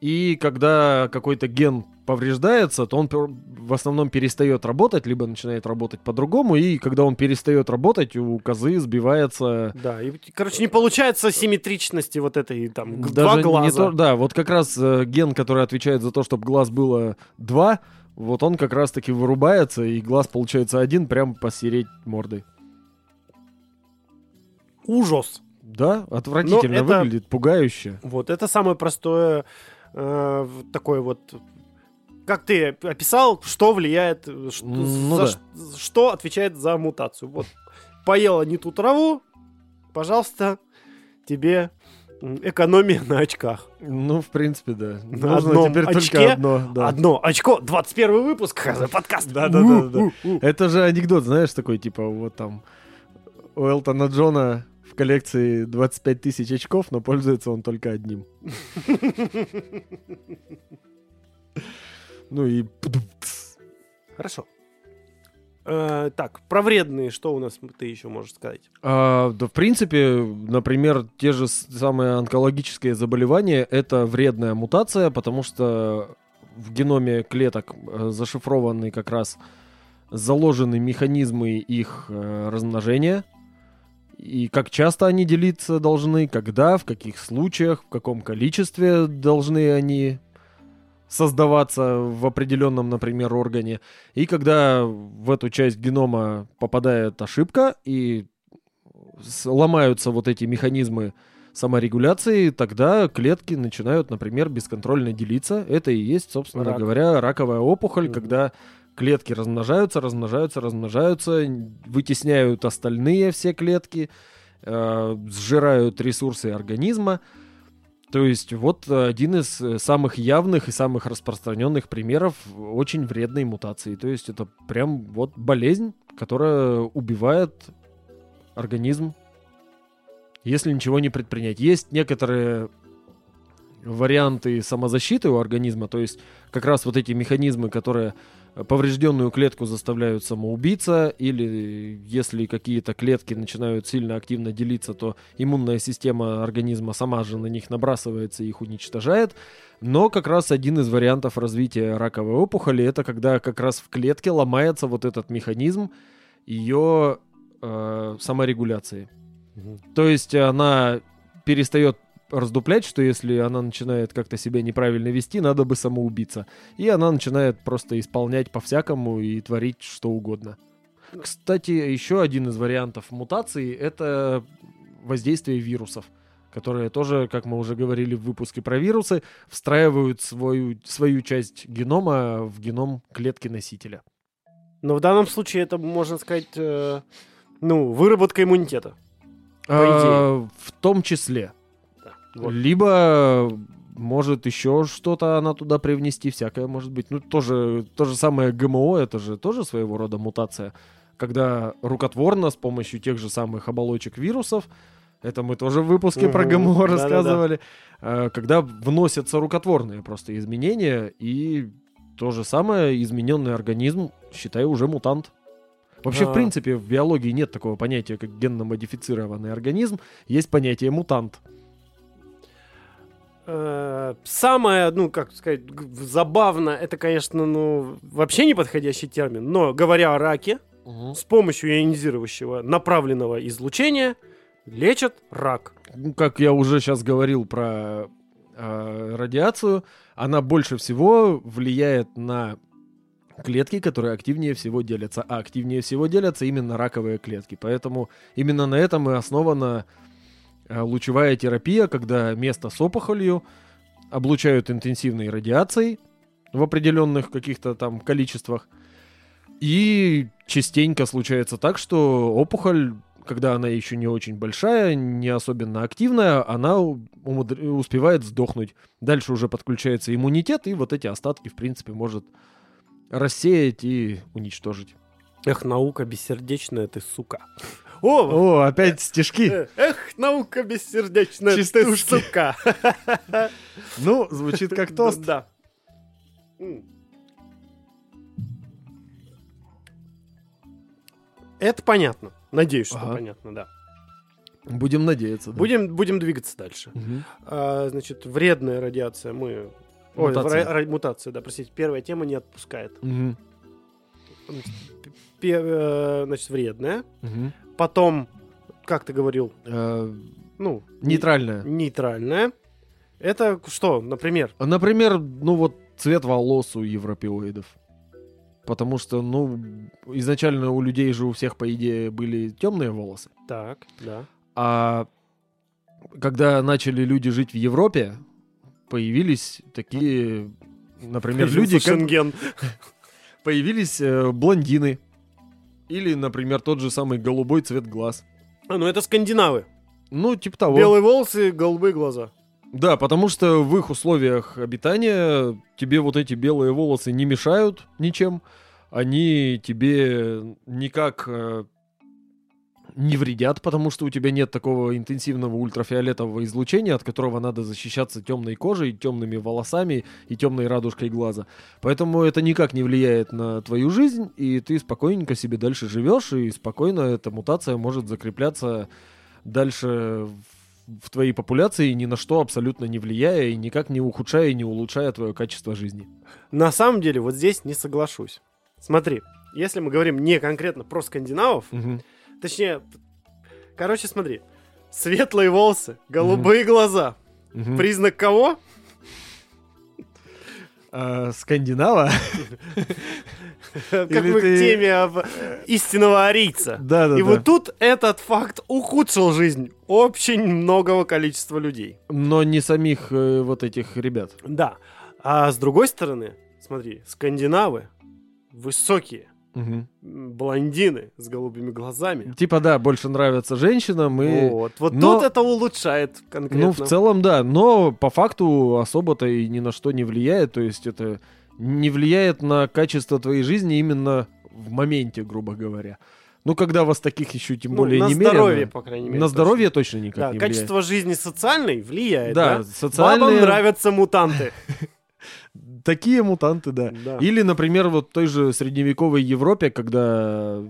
И когда какой-то ген повреждается, то он в основном перестает работать, либо начинает работать по-другому. И когда он перестает работать, у козы сбивается Да, и, короче, не получается симметричности вот этой там Даже два не глаза. то, да, вот как раз э, ген, который отвечает за то, чтобы глаз было два, вот он как раз таки вырубается, и глаз получается один, прям посереть мордой. Ужас. Да, отвратительно Но это- выглядит, пугающе. Вот, это самое простое э, такое вот... Как ты описал, что влияет, э, что, Ну за да. что отвечает за мутацию. Вот, поела не ту траву, пожалуйста, тебе экономия на очках. Ну, в принципе, да. На Нужно одном теперь очке только одно. Да. Одно очко, 21 выпуск, ХЗ подкаст. Да-да-да-да. Это же анекдот, знаешь, такой, типа, вот там у Элтона Джона в коллекции 25 тысяч очков, но пользуется он только одним. Ну и... Хорошо. Э, так, про вредные, что у нас ты еще можешь сказать? А, да, в принципе, например, те же самые онкологические заболевания — это вредная мутация, потому что в геноме клеток э, зашифрованы как раз заложены механизмы их э, размножения, и как часто они делиться должны, когда, в каких случаях, в каком количестве должны они создаваться в определенном, например, органе. И когда в эту часть генома попадает ошибка и ломаются вот эти механизмы саморегуляции, тогда клетки начинают, например, бесконтрольно делиться. Это и есть, собственно Рак. говоря, раковая опухоль, Мгм. когда клетки размножаются, размножаются, размножаются, вытесняют остальные все клетки, э, сжирают ресурсы организма. То есть вот э, один из э, самых явных и самых распространенных примеров очень вредной мутации. То есть это прям вот болезнь, которая убивает организм если ничего не предпринять. Есть некоторые варианты самозащиты у организма, то есть как раз вот эти механизмы, которые поврежденную клетку заставляют самоубийца, или если какие-то клетки начинают сильно активно делиться, то иммунная система организма сама же на них набрасывается и их уничтожает. Но как раз один из вариантов развития раковой опухоли это когда как раз в клетке ломается вот этот механизм ее э, саморегуляции. Угу. То есть она перестает раздуплять, что если она начинает как-то себя неправильно вести, надо бы самоубиться. И она начинает просто исполнять по-всякому и творить что угодно. Кстати, еще один из вариантов мутации — это воздействие вирусов, которые тоже, как мы уже говорили в выпуске про вирусы, встраивают свою, свою часть генома в геном клетки носителя. Но в данном случае это, можно сказать, э, ну, выработка иммунитета. По а, в том числе. Вот. Либо может еще что-то она туда привнести, всякое может быть. Ну, тоже, то же самое ГМО, это же тоже своего рода мутация. Когда рукотворно с помощью тех же самых оболочек вирусов, это мы тоже в выпуске угу, про ГМО рассказывали, да-да-да. когда вносятся рукотворные просто изменения, и то же самое измененный организм, считай, уже мутант. Вообще, а... в принципе, в биологии нет такого понятия, как генно-модифицированный организм, есть понятие мутант. Э, самое, ну, как сказать, забавно, это, конечно, ну, вообще неподходящий термин, но говоря о раке, угу. с помощью ионизирующего направленного излучения лечат рак. Ну, как я уже сейчас говорил про э, радиацию, она больше всего влияет на клетки, которые активнее всего делятся. А активнее всего делятся именно раковые клетки. Поэтому именно на этом и основана Э, лучевая терапия, когда место с опухолью облучают интенсивной радиацией в определенных каких-то там количествах. И частенько случается так, что опухоль, когда она еще не очень большая, не особенно активная, она умудр... успевает сдохнуть. Дальше уже подключается иммунитет, и вот эти остатки, в принципе, может рассеять и уничтожить. Эх, наука бессердечная ты, сука. О, О опять стишки. Э, эх, наука бессердечная, ты сука. Ну, звучит как тост. Да. Это понятно. Надеюсь, что понятно, да. Будем надеяться. Да. Будем, будем двигаться дальше. Угу. А, значит, вредная радиация мы... Мутация. Ой, мутация, да, простите. Первая тема не отпускает. Угу. Пер, значит, вредная. Угу. Потом, как ты говорил, э, ну, нейтральная. Нейтральная. Это что, например? Например, ну вот цвет волос у европеоидов. Потому что, ну, изначально у людей же у всех, по идее, были темные волосы. Так, да. А когда начали люди жить в Европе, появились такие, например, люди, как... Появились э, блондины, или, например, тот же самый голубой цвет глаз. А, ну это скандинавы. Ну, типа того. Белые волосы, голубые глаза. Да, потому что в их условиях обитания тебе вот эти белые волосы не мешают ничем. Они тебе никак э, не вредят, потому что у тебя нет такого интенсивного ультрафиолетового излучения, от которого надо защищаться темной кожей, темными волосами и темной радужкой глаза. Поэтому это никак не влияет на твою жизнь, и ты спокойненько себе дальше живешь, и спокойно эта мутация может закрепляться дальше в твоей популяции, ни на что абсолютно не влияя, и никак не ухудшая и не улучшая твое качество жизни. На самом деле, вот здесь не соглашусь. Смотри, если мы говорим не конкретно про скандинавов, угу. Точнее, короче, смотри. Светлые волосы, голубые угу. глаза. Угу. Признак кого? А, скандинава? Как мы к теме истинного арийца. Да, да, И вот тут этот факт ухудшил жизнь очень многого количества людей. Но не самих э, вот этих ребят. Да. А с другой стороны, смотри, скандинавы высокие, Угу. Блондины с голубыми глазами. Типа, да, больше нравятся женщинам. И... Вот, вот но... тут это улучшает конкретно. Ну, в целом, да. Но по факту особо-то и ни на что не влияет. То есть это не влияет на качество твоей жизни именно в моменте, грубо говоря. Ну, когда вас таких еще тем Ну, более на немерено. здоровье, по крайней мере. На точно. здоровье точно никак Да, не качество жизни социальной влияет, Да, да? социальные- Бабам нравятся мутанты. Такие мутанты, да. Да. Или, например, вот в той же средневековой Европе, когда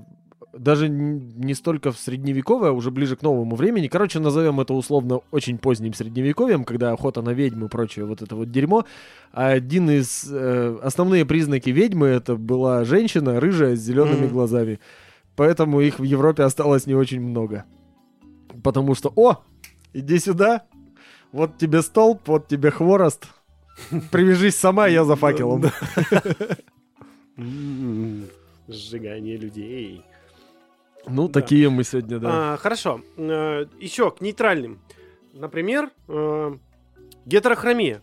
даже не столько в средневековой, а уже ближе к новому времени. Короче, назовем это условно очень поздним средневековьем, когда охота на ведьм и прочее вот это вот дерьмо. А Один из э, основные признаки ведьмы это была женщина рыжая с зелеными Мгм. глазами. Поэтому их в Европе осталось не очень много. Потому что, о, иди сюда, вот тебе столб, вот тебе хворост. Привяжись сама, я за факелом. М, Сжигание людей. Ну, Да. такие мы сегодня, да. А, Хорошо. Э, Еще к нейтральным. Например, э, гетерохромия.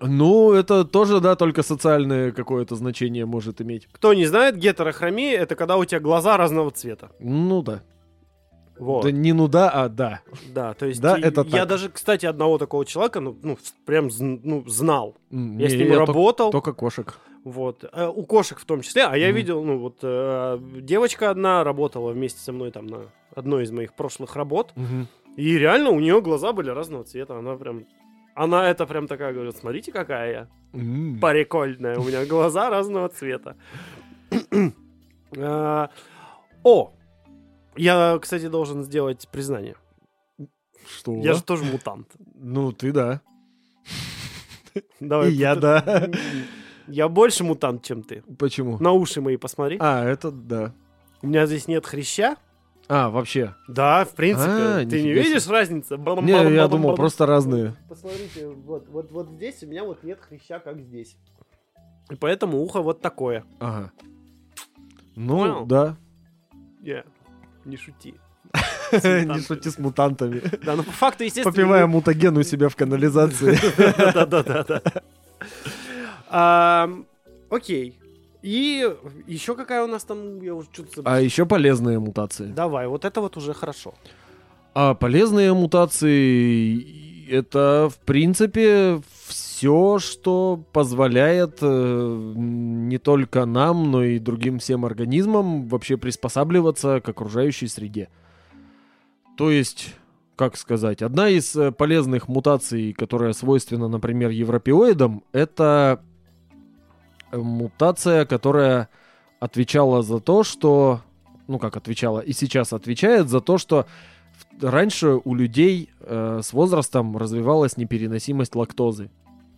Ну, это тоже, да, только социальное какое-то значение может иметь. Кто не знает, гетерохромия это когда у тебя глаза разного цвета. Ну да. Вот. Да не ну да, а да. Да, то есть Да, и- это я так. даже, кстати, одного такого человека, ну, ну, прям ну, знал. М, Я с не, ним тол- работал. Только кошек. Вот. Э, у кошек в том числе. А я Мгм. видел, ну, вот э, девочка одна работала вместе со мной там на одной из моих прошлых работ. И реально у нее глаза были разного цвета. Она прям... Она это прям такая говорит, смотрите, какая я М. прикольная. У меня глаза разного цвета. А, О! Я, кстати, должен сделать признание. Что? Я же тоже мутант. Ну, ты да. Давай, И я, да. Я больше мутант, чем ты. Почему? На уши мои посмотри. А, это да. У меня здесь нет хряща. А, вообще. Да, в принципе. А, ты не себе. видишь разницу? Не, я думал, просто разные. Посмотрите, вот, вот, вот здесь у меня вот нет хряща, как здесь. И поэтому ухо вот такое. Ага. Ну, Понял? да. Не, не шути. Не шути с мутантами. Да, ну по факту, естественно... Попивая мутаген у себя в канализации. Да-да-да. Окей. И еще какая у нас там, я уже что-то... А еще полезные мутации. Давай, вот это вот уже хорошо. А полезные мутации это, в принципе, все, что позволяет э, не только нам, но и другим всем организмам вообще приспосабливаться к окружающей среде. То есть, как сказать, одна из э, полезных мутаций, которая свойственна, например, европеоидам, это э, мутация, которая отвечала за то, что... Ну, как отвечала, и сейчас отвечает за то, что раньше у людей э, с возрастом развивалась непереносимость лактозы.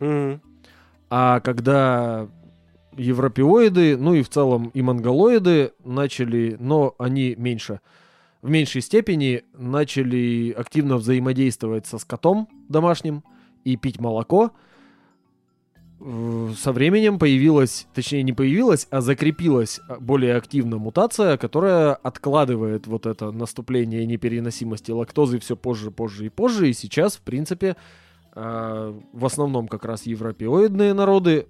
Мгм. А когда европеоиды, ну и в целом и монголоиды начали, но они меньше, в меньшей степени начали активно взаимодействовать со скотом домашним и пить молоко, со временем появилась, точнее не появилась, а закрепилась более активно мутация, которая откладывает вот это наступление непереносимости лактозы все позже, позже и позже. И сейчас, в принципе, в основном как раз европеоидные народы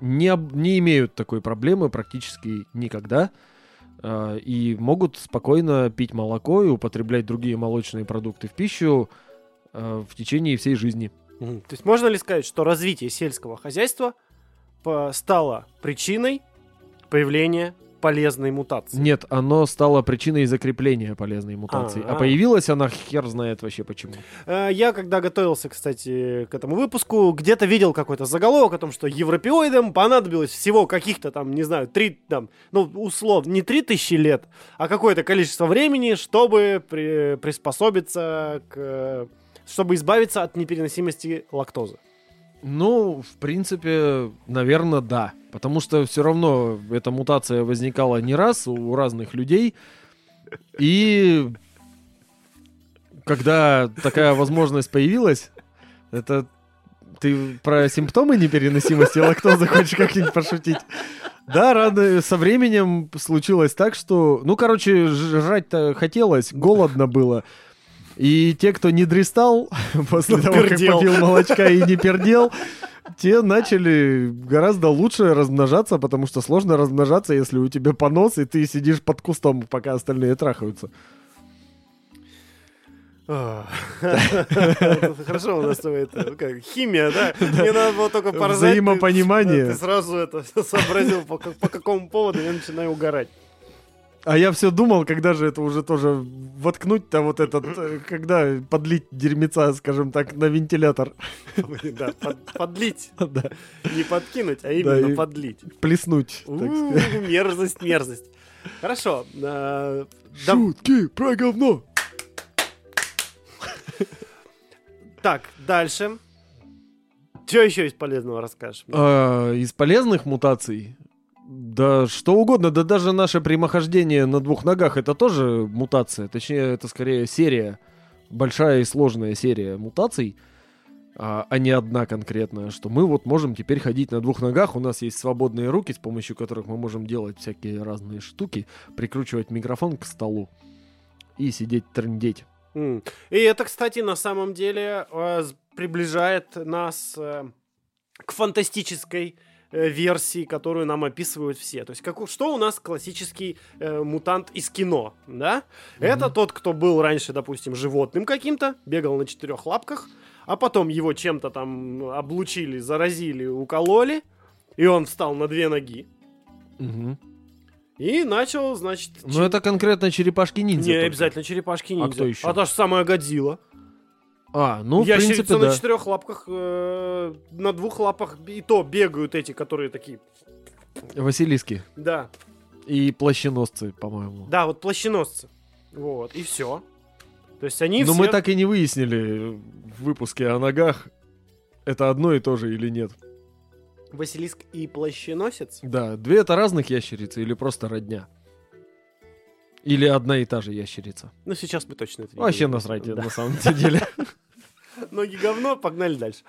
не, не имеют такой проблемы практически никогда. а, И могут спокойно пить молоко и употреблять другие молочные продукты в пищу а, в течение всей жизни. То есть можно ли сказать, что развитие сельского хозяйства стало причиной появления полезной мутации? Нет, оно стало причиной закрепления полезной мутации. А, А. появилась она хер знает вообще почему. Э, Я, когда готовился, кстати, к этому выпуску, где-то видел какой-то заголовок о том, что европеоидам понадобилось всего каких-то там, не знаю, три, там, ну, условно, не три тысячи лет, а какое-то количество времени, чтобы при- приспособиться к... э, чтобы избавиться от непереносимости лактозы. Ну, в принципе, наверное, да. Потому что все равно эта мутация возникала не раз у разных людей. И когда такая возможность появилась, это ты про симптомы непереносимости лактозы хочешь как-нибудь пошутить? Да, рано со временем случилось так, что... Ну, короче, жрать-то хотелось, голодно было. И те, кто не дристал после того, как попил молочка и не пердел, те начали гораздо лучше размножаться, потому что сложно размножаться, если у тебя понос, и ты сидишь под кустом, пока остальные трахаются. Хорошо у нас это, ну как, химия, да? Мне надо было только поржать. Взаимопонимание. Ты сразу это сообразил, по какому поводу я начинаю угорать. А я все думал, когда же это уже тоже воткнуть-то вот этот, э, когда подлить дерьмеца, скажем так, на вентилятор. Да, под- подлить. Да, Не подкинуть, а именно и- подлить. плеснуть. так У, сказать. Мерзость, мерзость. Хорошо. э, да- Шутки про говно. Так, дальше. Что еще из полезного расскажешь? мне? А, из полезных мутаций? Да что угодно, да даже наше прямохождение на двух ногах это тоже мутация, точнее это скорее серия, большая и сложная серия мутаций, а, а не одна конкретная, что мы вот можем теперь ходить на двух ногах, у нас есть свободные руки, с помощью которых мы можем делать всякие разные штуки, прикручивать микрофон к столу и сидеть трындеть. И это, кстати, на самом деле э, приближает нас э, к фантастической версии, которую нам описывают все. То есть, как, что у нас классический э, мутант из кино, да? Это тот, кто был раньше, допустим, животным каким-то, бегал на четырех лапках, а потом его чем-то там облучили, заразили, укололи, и он встал на две ноги. Мгм. И начал, значит... Ну чем- это конкретно черепашки-ниндзя. Не только. обязательно черепашки ниндзя. кто еще? А та же самая Годзилла. А, ну в Ящерицы принципе на да. четырех лапках, э, на двух лапах и то бегают эти, которые такие. Василиски. Да, И плащеносцы, по-моему. да, вот плащеносцы. Вот, и все. То есть они Но все... мы так и не выяснили в выпуске о ногах, это одно и то же или нет. Василиск и плащеносец. Да, две это разных ящерицы или просто родня? Или одна и та же ящерица? Ну, сейчас мы точно это не Вообще насрать, Да. на самом деле. Ноги говно, погнали дальше.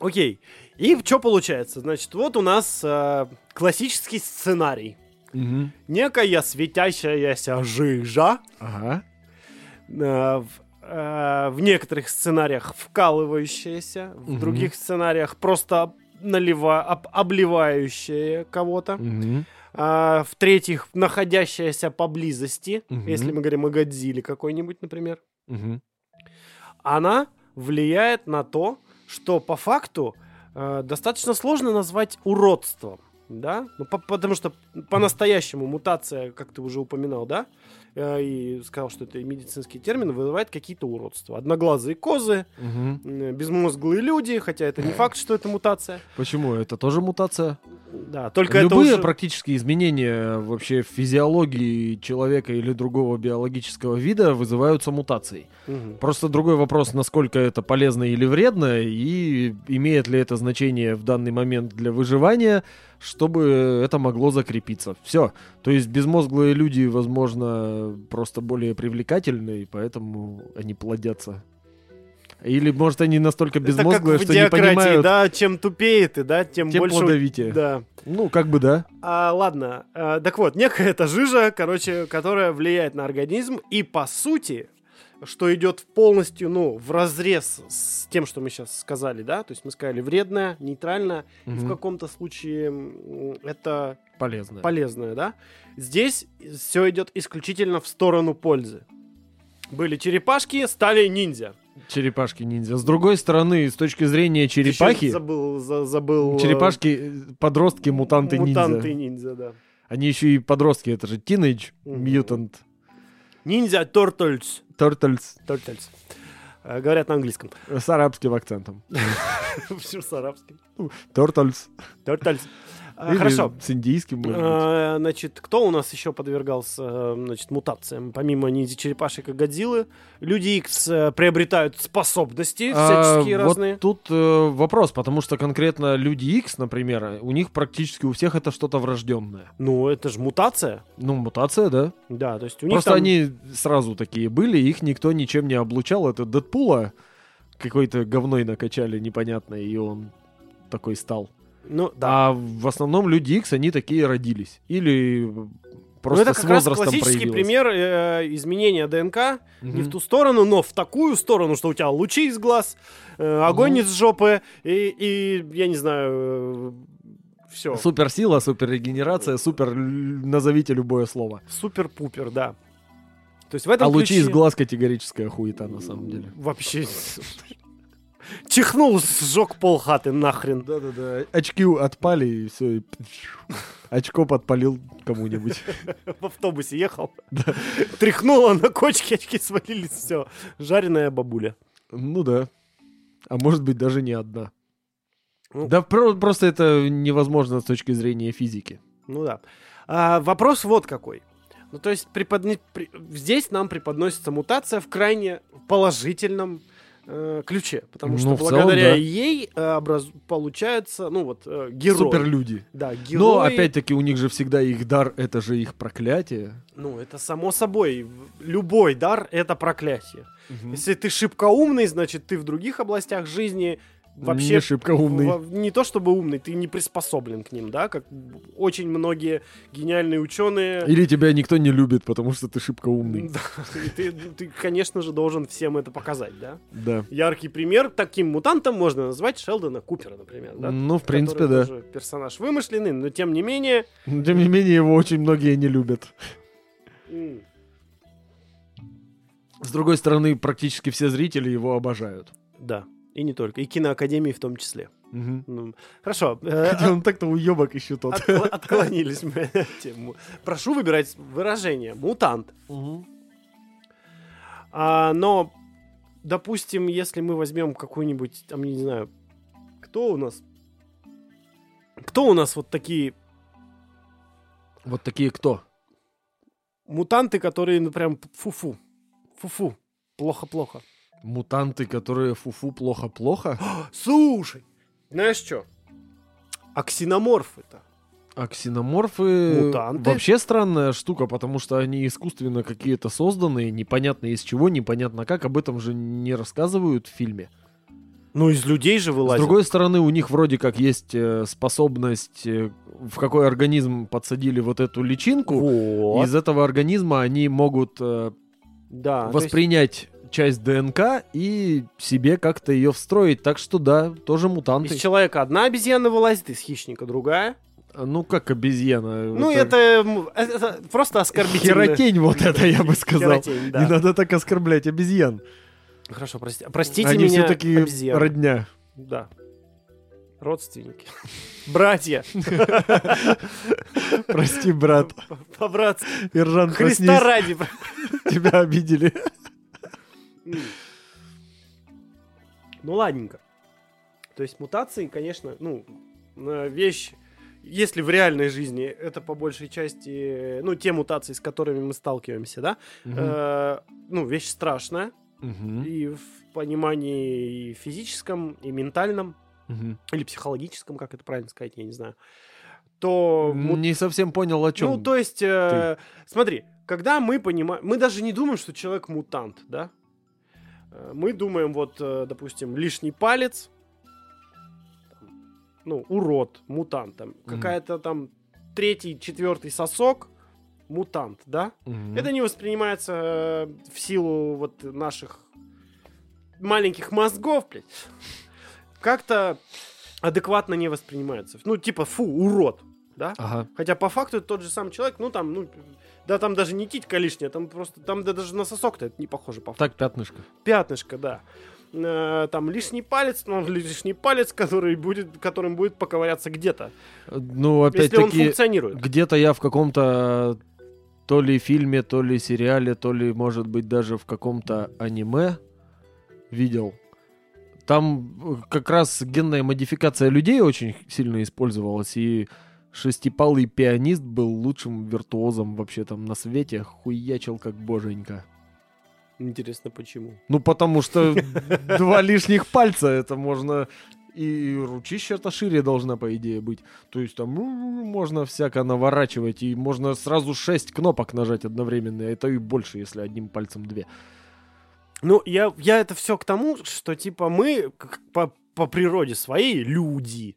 Окей. И что получается? Значит, вот у нас э, классический сценарий. Некая светящаяся жижа Ага. э, в, э, в некоторых сценариях вкалывающаяся, в других сценариях просто налива, об- обливающая кого-то, а, в-третьих, находящаяся поблизости, Мгм. если мы говорим о Годзилле какой-нибудь, например, Мгм. Она влияет на то, что по факту э, достаточно сложно назвать уродством. Да? Ну, по- потому что по-настоящему мутация, как ты уже упоминал, да, э, и сказал, что это медицинский термин, вызывает какие-то уродства. Одноглазые козы, Мгм. э, безмозглые люди, хотя это не факт, что это мутация. Почему? Это тоже мутация? Да, только Любые это уже... практически изменения вообще в физиологии человека или другого биологического вида вызываются мутацией. Мгм. Просто другой вопрос, насколько это полезно или вредно, и имеет ли это значение в данный момент для выживания, чтобы это могло закрепиться. Все. То есть безмозглые люди, возможно, просто более привлекательны, и поэтому они плодятся. Или, может, они настолько безмозглые, что не понимают, да, чем тупее ты, да, тем, тем больше... плодовитее. Да. Ну, как бы да. А, ладно, а, так вот, некая эта жижа, короче, которая влияет на организм, и по сути, что идет полностью, ну, в разрез с тем, что мы сейчас сказали, да, то есть мы сказали вредная, нейтральная, и в каком-то случае это Полезно. полезное, да. Здесь все идет исключительно в сторону пользы. Были черепашки, стали ниндзя. Черепашки ниндзя. С другой стороны, с точки зрения черепахи, Забыл, за- забыл. э, черепашки, э, подростки, мутанты, мутанты ниндзя. ниндзя, да. Они еще и подростки, это же Teenage. Mutant Ниндзя Turtles. Turtles Turtles. Э, Говорят на английском. с арабским акцентом. Почему с арабским? Turtles. Turtles. А, Или Хорошо. с индийским, может быть. А, Значит, кто у нас еще подвергался э, значит, мутациям? Помимо ниндзя черепашек и Годзиллы, люди X э, приобретают способности А, всяческие вот разные. тут э, вопрос, потому что конкретно люди X, например, у них практически у всех это что-то врожденное. Ну, это же мутация. Ну, мутация, да. Да, то есть у них Просто там- они сразу такие были, их никто ничем не облучал. Это Дэдпула какой-то говной накачали непонятное, и он такой стал. Ну, да. А в основном люди X, они такие родились. Или Ну, просто это с как раз возрастом классический проявилось. пример э, изменения ДНК Мгм. не в ту сторону, но в такую сторону, что у тебя лучи из глаз, э, огонь Мгм. из жопы и, и, я не знаю, все. Суперсила, суперрегенерация, супер... Назовите любое слово. Супер-пупер, да. То есть в этом А лучи из ключе- глаз категорическая хуета на самом деле. Вообще. Чихнул, сжег пол хаты нахрен. Да-да-да. Очки отпали и все. Очко подпалил кому-нибудь. В автобусе ехал. Тряхнуло на кочке, очки свалились, все. Жареная бабуля. Ну да. А может быть даже не одна. Ну. Да про- просто это невозможно с точки зрения физики. Ну да. А, вопрос вот какой. Ну, то есть преподне- при- здесь нам преподносится мутация в крайне положительном э, ключе, потому что Ну, целом, благодаря да. ей э, образ- получается, ну вот, э, герой. Суперлюди. Да, герои. Но опять-таки у них же всегда их дар, это же их проклятие. Ну, это само собой. Любой дар — это проклятие. Если ты шибко умный, значит, ты в других областях жизни вообще... Не шибко умный. во- не то чтобы умный, ты не приспособлен к ним, да, как очень многие гениальные ученые. Или тебя никто не любит, потому что ты шибко умный. Да, и ты, ты, конечно же, должен всем это показать, да? Да. Яркий пример таким мутантом можно назвать Шелдона Купера, например, да? Ну, в принципе, да. персонаж вымышленный, но тем не менее... Но, тем не менее, его очень многие не любят. м, С другой стороны, практически все зрители его обожают. Да, и не только, и киноакадемии в том числе. Мгм. Ну, хорошо, э, Хотя он так-то уебок еще тот. Отклонились мы от темы. Прошу выбирать выражение «мутант». А, но, допустим, если мы возьмем какую-нибудь, там, не знаю, кто у нас? Кто у нас вот такие Вот такие кто? мутанты, которые, ну, прям фу-фу. Фу-фу. Плохо-плохо. Мутанты, которые фуфу плохо-плохо? Слушай, знаешь что? Ксеноморфы-то? А ксеноморфы Мутанты? вообще странная штука, потому что они искусственно какие-то созданные, непонятно из чего, непонятно как, об этом же не рассказывают в фильме. Ну, из людей же С вылазят. другой стороны, у них вроде как есть э, способность, э, в какой организм подсадили вот эту личинку. Вот. Из этого организма они могут э, Да. воспринять часть ДНК и себе как-то ее встроить. Так что да, тоже мутанты. Из человека одна обезьяна вылазит, из хищника другая. Ну, как обезьяна. Ну, это, м, это просто оскорбительно. Херотень вот это, я бы сказал. Херотень, да. Не надо так оскорблять обезьян. Хорошо, прости- простите Они меня, все-таки обезьяны. родня. Да. Родственники. Братья. Прости, брат. По-братски. Ержан, Христа ради. Тебя обидели. Ну, ладненько. То есть мутации, конечно, ну, э, вещь, если в реальной жизни это по большей части, ну, те мутации, с которыми мы сталкиваемся, да, э, ну, вещь страшная, Мгм. и в понимании и физическом, и ментальном, Мгм. или психологическом, как это правильно сказать, я не знаю, то... му- Не совсем понял, о чем. Ну, то есть, э, смотри, когда мы понимаем... Мы даже не думаем, что человек мутант, да? Э, Мы думаем, вот, э, допустим, лишний палец, ну, урод, мутант, там, Мгм. какая-то там третий, четвертый сосок, мутант, да? Мгм. Это не воспринимается э, в силу вот наших маленьких мозгов, блядь. Как-то адекватно не воспринимается. Ну, типа, фу, урод, да? Ага. Хотя по факту это тот же самый человек, ну там, ну, да там даже не титька лишняя, там просто, там да, даже на сосок-то это не похоже по факту. Так, пятнышко. Пятнышко, да. Э, там лишний палец, ну, лишний палец, который будет, которым будет поковыряться где-то, Ну, если он опять-таки, функционирует. где-то я в каком-то то ли фильме, то ли сериале, то ли, может быть, даже в каком-то аниме видел. Там э, как раз генная модификация людей очень сильно использовалась, и шестипалый пианист был лучшим виртуозом вообще там на свете, хуячил как боженька. Интересно, почему? Ну, потому что два лишних пальца, это можно... И ручища-то шире должна, по идее, быть. То есть там ну, можно всяко наворачивать, и можно сразу шесть кнопок нажать одновременно, это и больше, если одним пальцем две. Ну, я, я это все к тому, что, типа, мы по, по природе своей люди.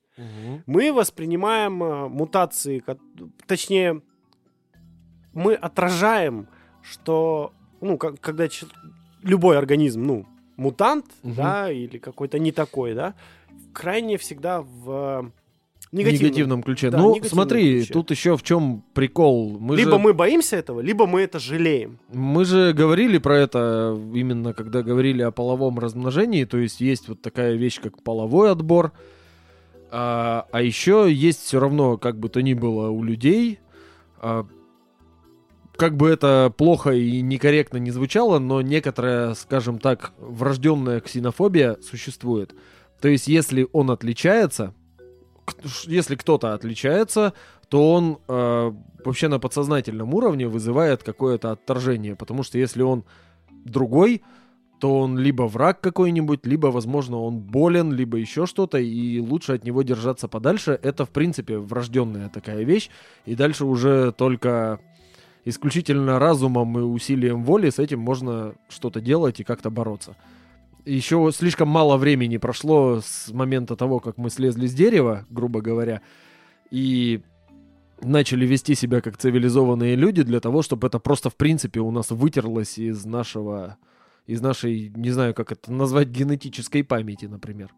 Мы воспринимаем э, мутации, точнее, мы отражаем, что, ну, как- когда любой организм, ну, мутант, Мгм. да, или какой-то не такой, да, крайне всегда в, Негативном. негативном ключе. Да, ну, негативном смотри, ключе. тут еще в чем прикол. Мы либо же, мы боимся этого, либо мы это жалеем. мы же говорили про это именно когда говорили о половом размножении. То есть есть вот такая вещь, как половой отбор. А, а еще есть все равно, как бы то ни было у людей, а, как бы это плохо и некорректно не звучало, но некоторая, скажем так, врожденная ксенофобия существует. То есть, если он отличается, если кто-то отличается, то он э, вообще на подсознательном уровне вызывает какое-то отторжение. Потому что если он другой, то он либо враг какой-нибудь, либо, возможно, он болен, либо еще что-то, и лучше от него держаться подальше. Это, в принципе, врожденная такая вещь. И дальше уже только исключительно разумом и усилием воли с этим можно что-то делать и как-то бороться. Еще слишком мало времени прошло с момента того, как мы слезли с дерева, грубо говоря, и начали вести себя как цивилизованные люди для того, чтобы это просто в принципе у нас вытерлось из нашего, из нашей, не знаю, как это назвать, генетической памяти, например.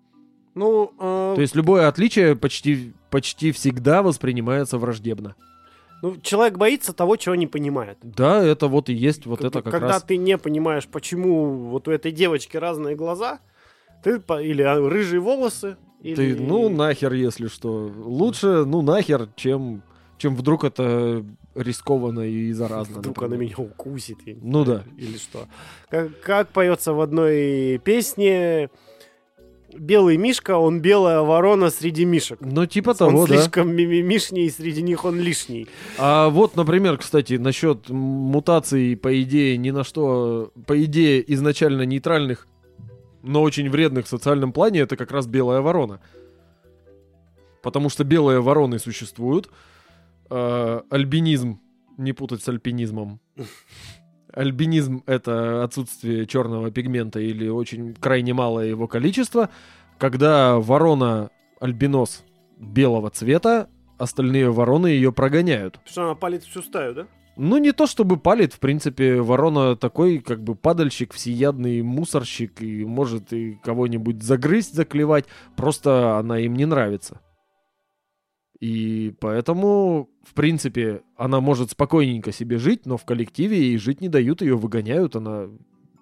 Ну, э, То есть любое отличие почти, почти всегда воспринимается враждебно. ну, человек боится того, чего не понимает. Да, это вот и есть вот Как- это как Когда раз. ты не понимаешь, почему вот у этой девочки разные глаза, ты или а, рыжие волосы, или... Ты, ну, нахер, если что. Лучше, ну, нахер, чем, чем вдруг это рискованно и заразно. Вдруг например. она меня укусит. Ну да. Или что. Как, как поется в одной песне «Белый мишка, он белая ворона среди мишек». Ну, типа он того, да. слишком мимимишний, среди них он лишний. А вот, например, кстати, насчет мутаций, по идее, ни на что, по идее, изначально нейтральных, но очень вредных в социальном плане, это как раз белая ворона. Потому что белые вороны существуют. А, альбинизм, не путать с альпинизмом. Альбинизм — это отсутствие черного пигмента или очень крайне малое его количество. Когда ворона альбинос белого цвета, остальные вороны ее прогоняют. Потому что она палит всю стаю, да? Ну, не то чтобы палит, в принципе, ворона такой, как бы, падальщик, всеядный мусорщик, и может и кого-нибудь загрызть, заклевать, просто она им не нравится. И поэтому, в принципе, она может спокойненько себе жить, но в коллективе ей жить не дают, ее выгоняют, она...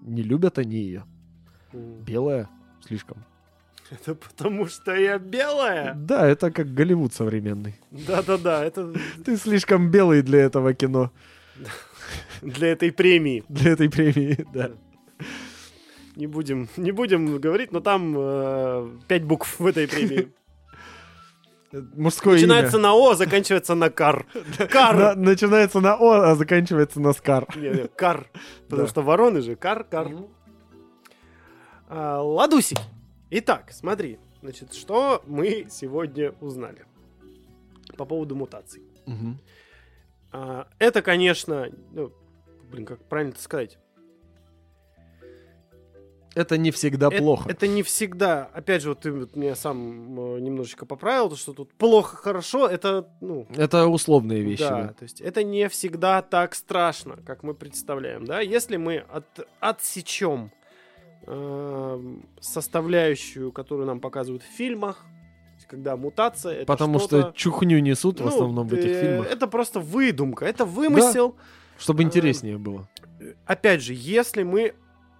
Не любят они ее. Белая слишком. Это потому что я белая? Да, это как Голливуд современный. Да-да-да, это Ты слишком белый для этого кино, для этой премии. для этой премии, да. Не будем, не будем говорить, но там э, пять букв в этой премии. Мужское Начинается имя. на О, заканчивается на Кар. Кар! На- начинается на О, а заканчивается на Скар. Не, не, Кар. Потому Да. что вороны же. Кар, Кар. А, Ладусик. Итак, смотри. Значит, что мы сегодня узнали по поводу мутаций. Мгм. А, Это, конечно, ну, блин, как правильно это сказать? Это не всегда Это- плохо. Это не всегда. Опять же, вот ты вот меня сам э, немножечко поправил, то, что тут плохо, хорошо, это, ну, Это условные вещи. да, да. то есть это не всегда так страшно, как мы представляем, да. Если мы от, отсечем эм, составляющую, которую нам показывают в фильмах, когда мутация, это Потому что что-то- чухню несут в ну, основном в этих э, фильмах. Это просто выдумка, это вымысел. Чтобы эм, интереснее было. Опять же, если мы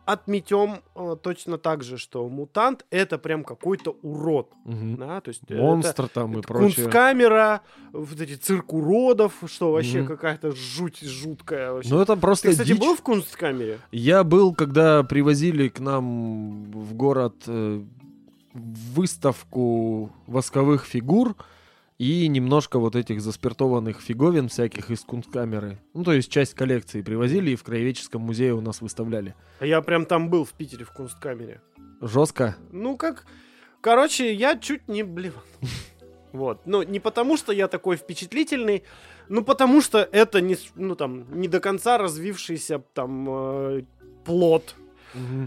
отметем э, точно так же, что мутант это прям какой-то урод, Мгм. да, то есть э, Монстр там и это прочее. Кунсткамера, вот эти цирк уродов, что вообще Мгм. какая-то жуть жуткая вообще. Ну это просто Ты, кстати, дичь. был в Кунсткамере? Я был, когда привозили к нам в город э, выставку восковых фигур и немножко вот этих заспиртованных фиговин всяких из кунсткамеры. Ну, то есть часть коллекции привозили и в Краеведческом музее у нас выставляли. А Я прям там был в Питере в Кунсткамере. Жестко. Ну как, короче, я чуть не блевал. Вот, ну не потому, что я такой впечатлительный, ну потому что это не, ну там не до конца развившийся там э, плод.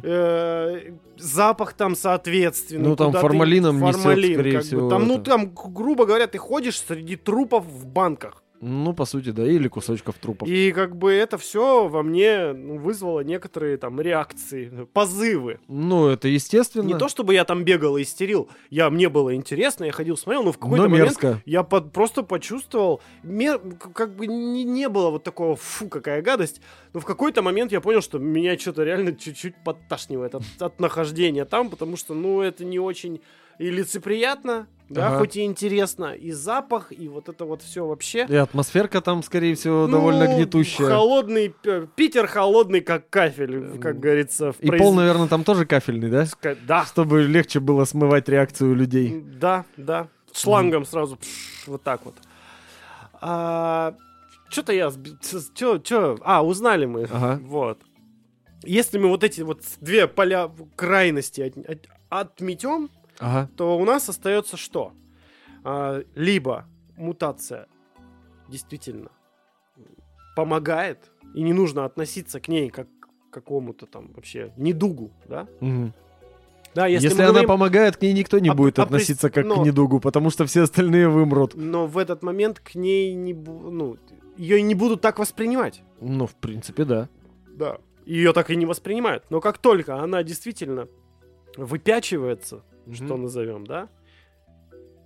Э, запах там соответственно. Ну, там формалином несет, скорее всего, Там, ну там, грубо говоря, ты ходишь среди трупов в банках. Ну, по сути, да, или кусочков трупов. И как бы это все во мне ну, вызвало некоторые там реакции, позывы. Ну, это естественно. Не то, чтобы я там бегал и истерил, я, мне было интересно, я ходил, смотрел, но в какой-то Но момент мерзко. я под- просто почувствовал, мер- как бы не, не было вот такого, фу, какая гадость, но в какой-то момент я понял, что меня что-то реально чуть-чуть подташнивает от, от нахождения там, потому что, ну, это не очень и лицеприятно, да, Ага. хоть и интересно, и запах, и вот это вот все вообще. И атмосферка там, скорее всего, довольно Ну, гнетущая. Холодный, п- Питер холодный, как кафель, как говорится. В И произ- пол, наверное, там тоже кафельный, да? ска- Да, Чтобы легче было смывать реакцию людей. да, да. Шлангом сразу пш, вот так вот. что-то я... Что, что? А, узнали мы. Ага. Вот. Если мы вот эти вот две поля крайности от- от- отметем, Ага. то у нас остается что? А, либо мутация действительно помогает, и не нужно относиться к ней как к какому-то там вообще недугу, да? Мгм. Да, Если, если, она говорим- помогает, к ней никто не об- будет об- относиться как но- к недугу, потому что все остальные вымрут. но в этот момент к ней не, бу- ну, ее не будут так воспринимать. Ну, в принципе, да. Да. Ее так и не воспринимают. Но как только она действительно выпячивается, что назовем, да,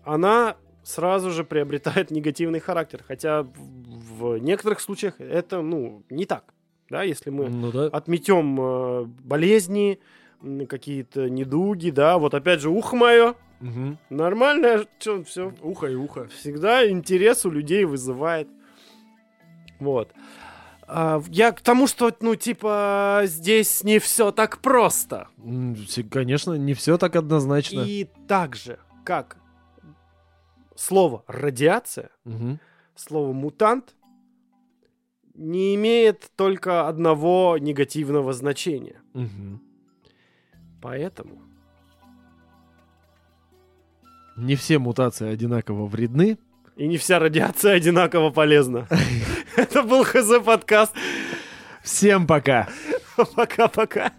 она сразу же приобретает негативный характер. Хотя в, некоторых случаях это, ну, не так. Да, если мы Ну да. отметем э, болезни, какие-то недуги, да, вот опять же, ухо мое, Мгм. нормальное, что, все, Ухо и ухо. всегда интерес у людей вызывает. Вот. А, я к тому, что, ну, типа, здесь не все так просто. Конечно, не все так однозначно. И так же, как слово радиация, Мгм. слово мутант не имеет только одного негативного значения. Мгм. Поэтому Не все мутации одинаково вредны. и не вся радиация одинаково полезна. Это был ХЗ подкаст. Всем пока! Пока-пока.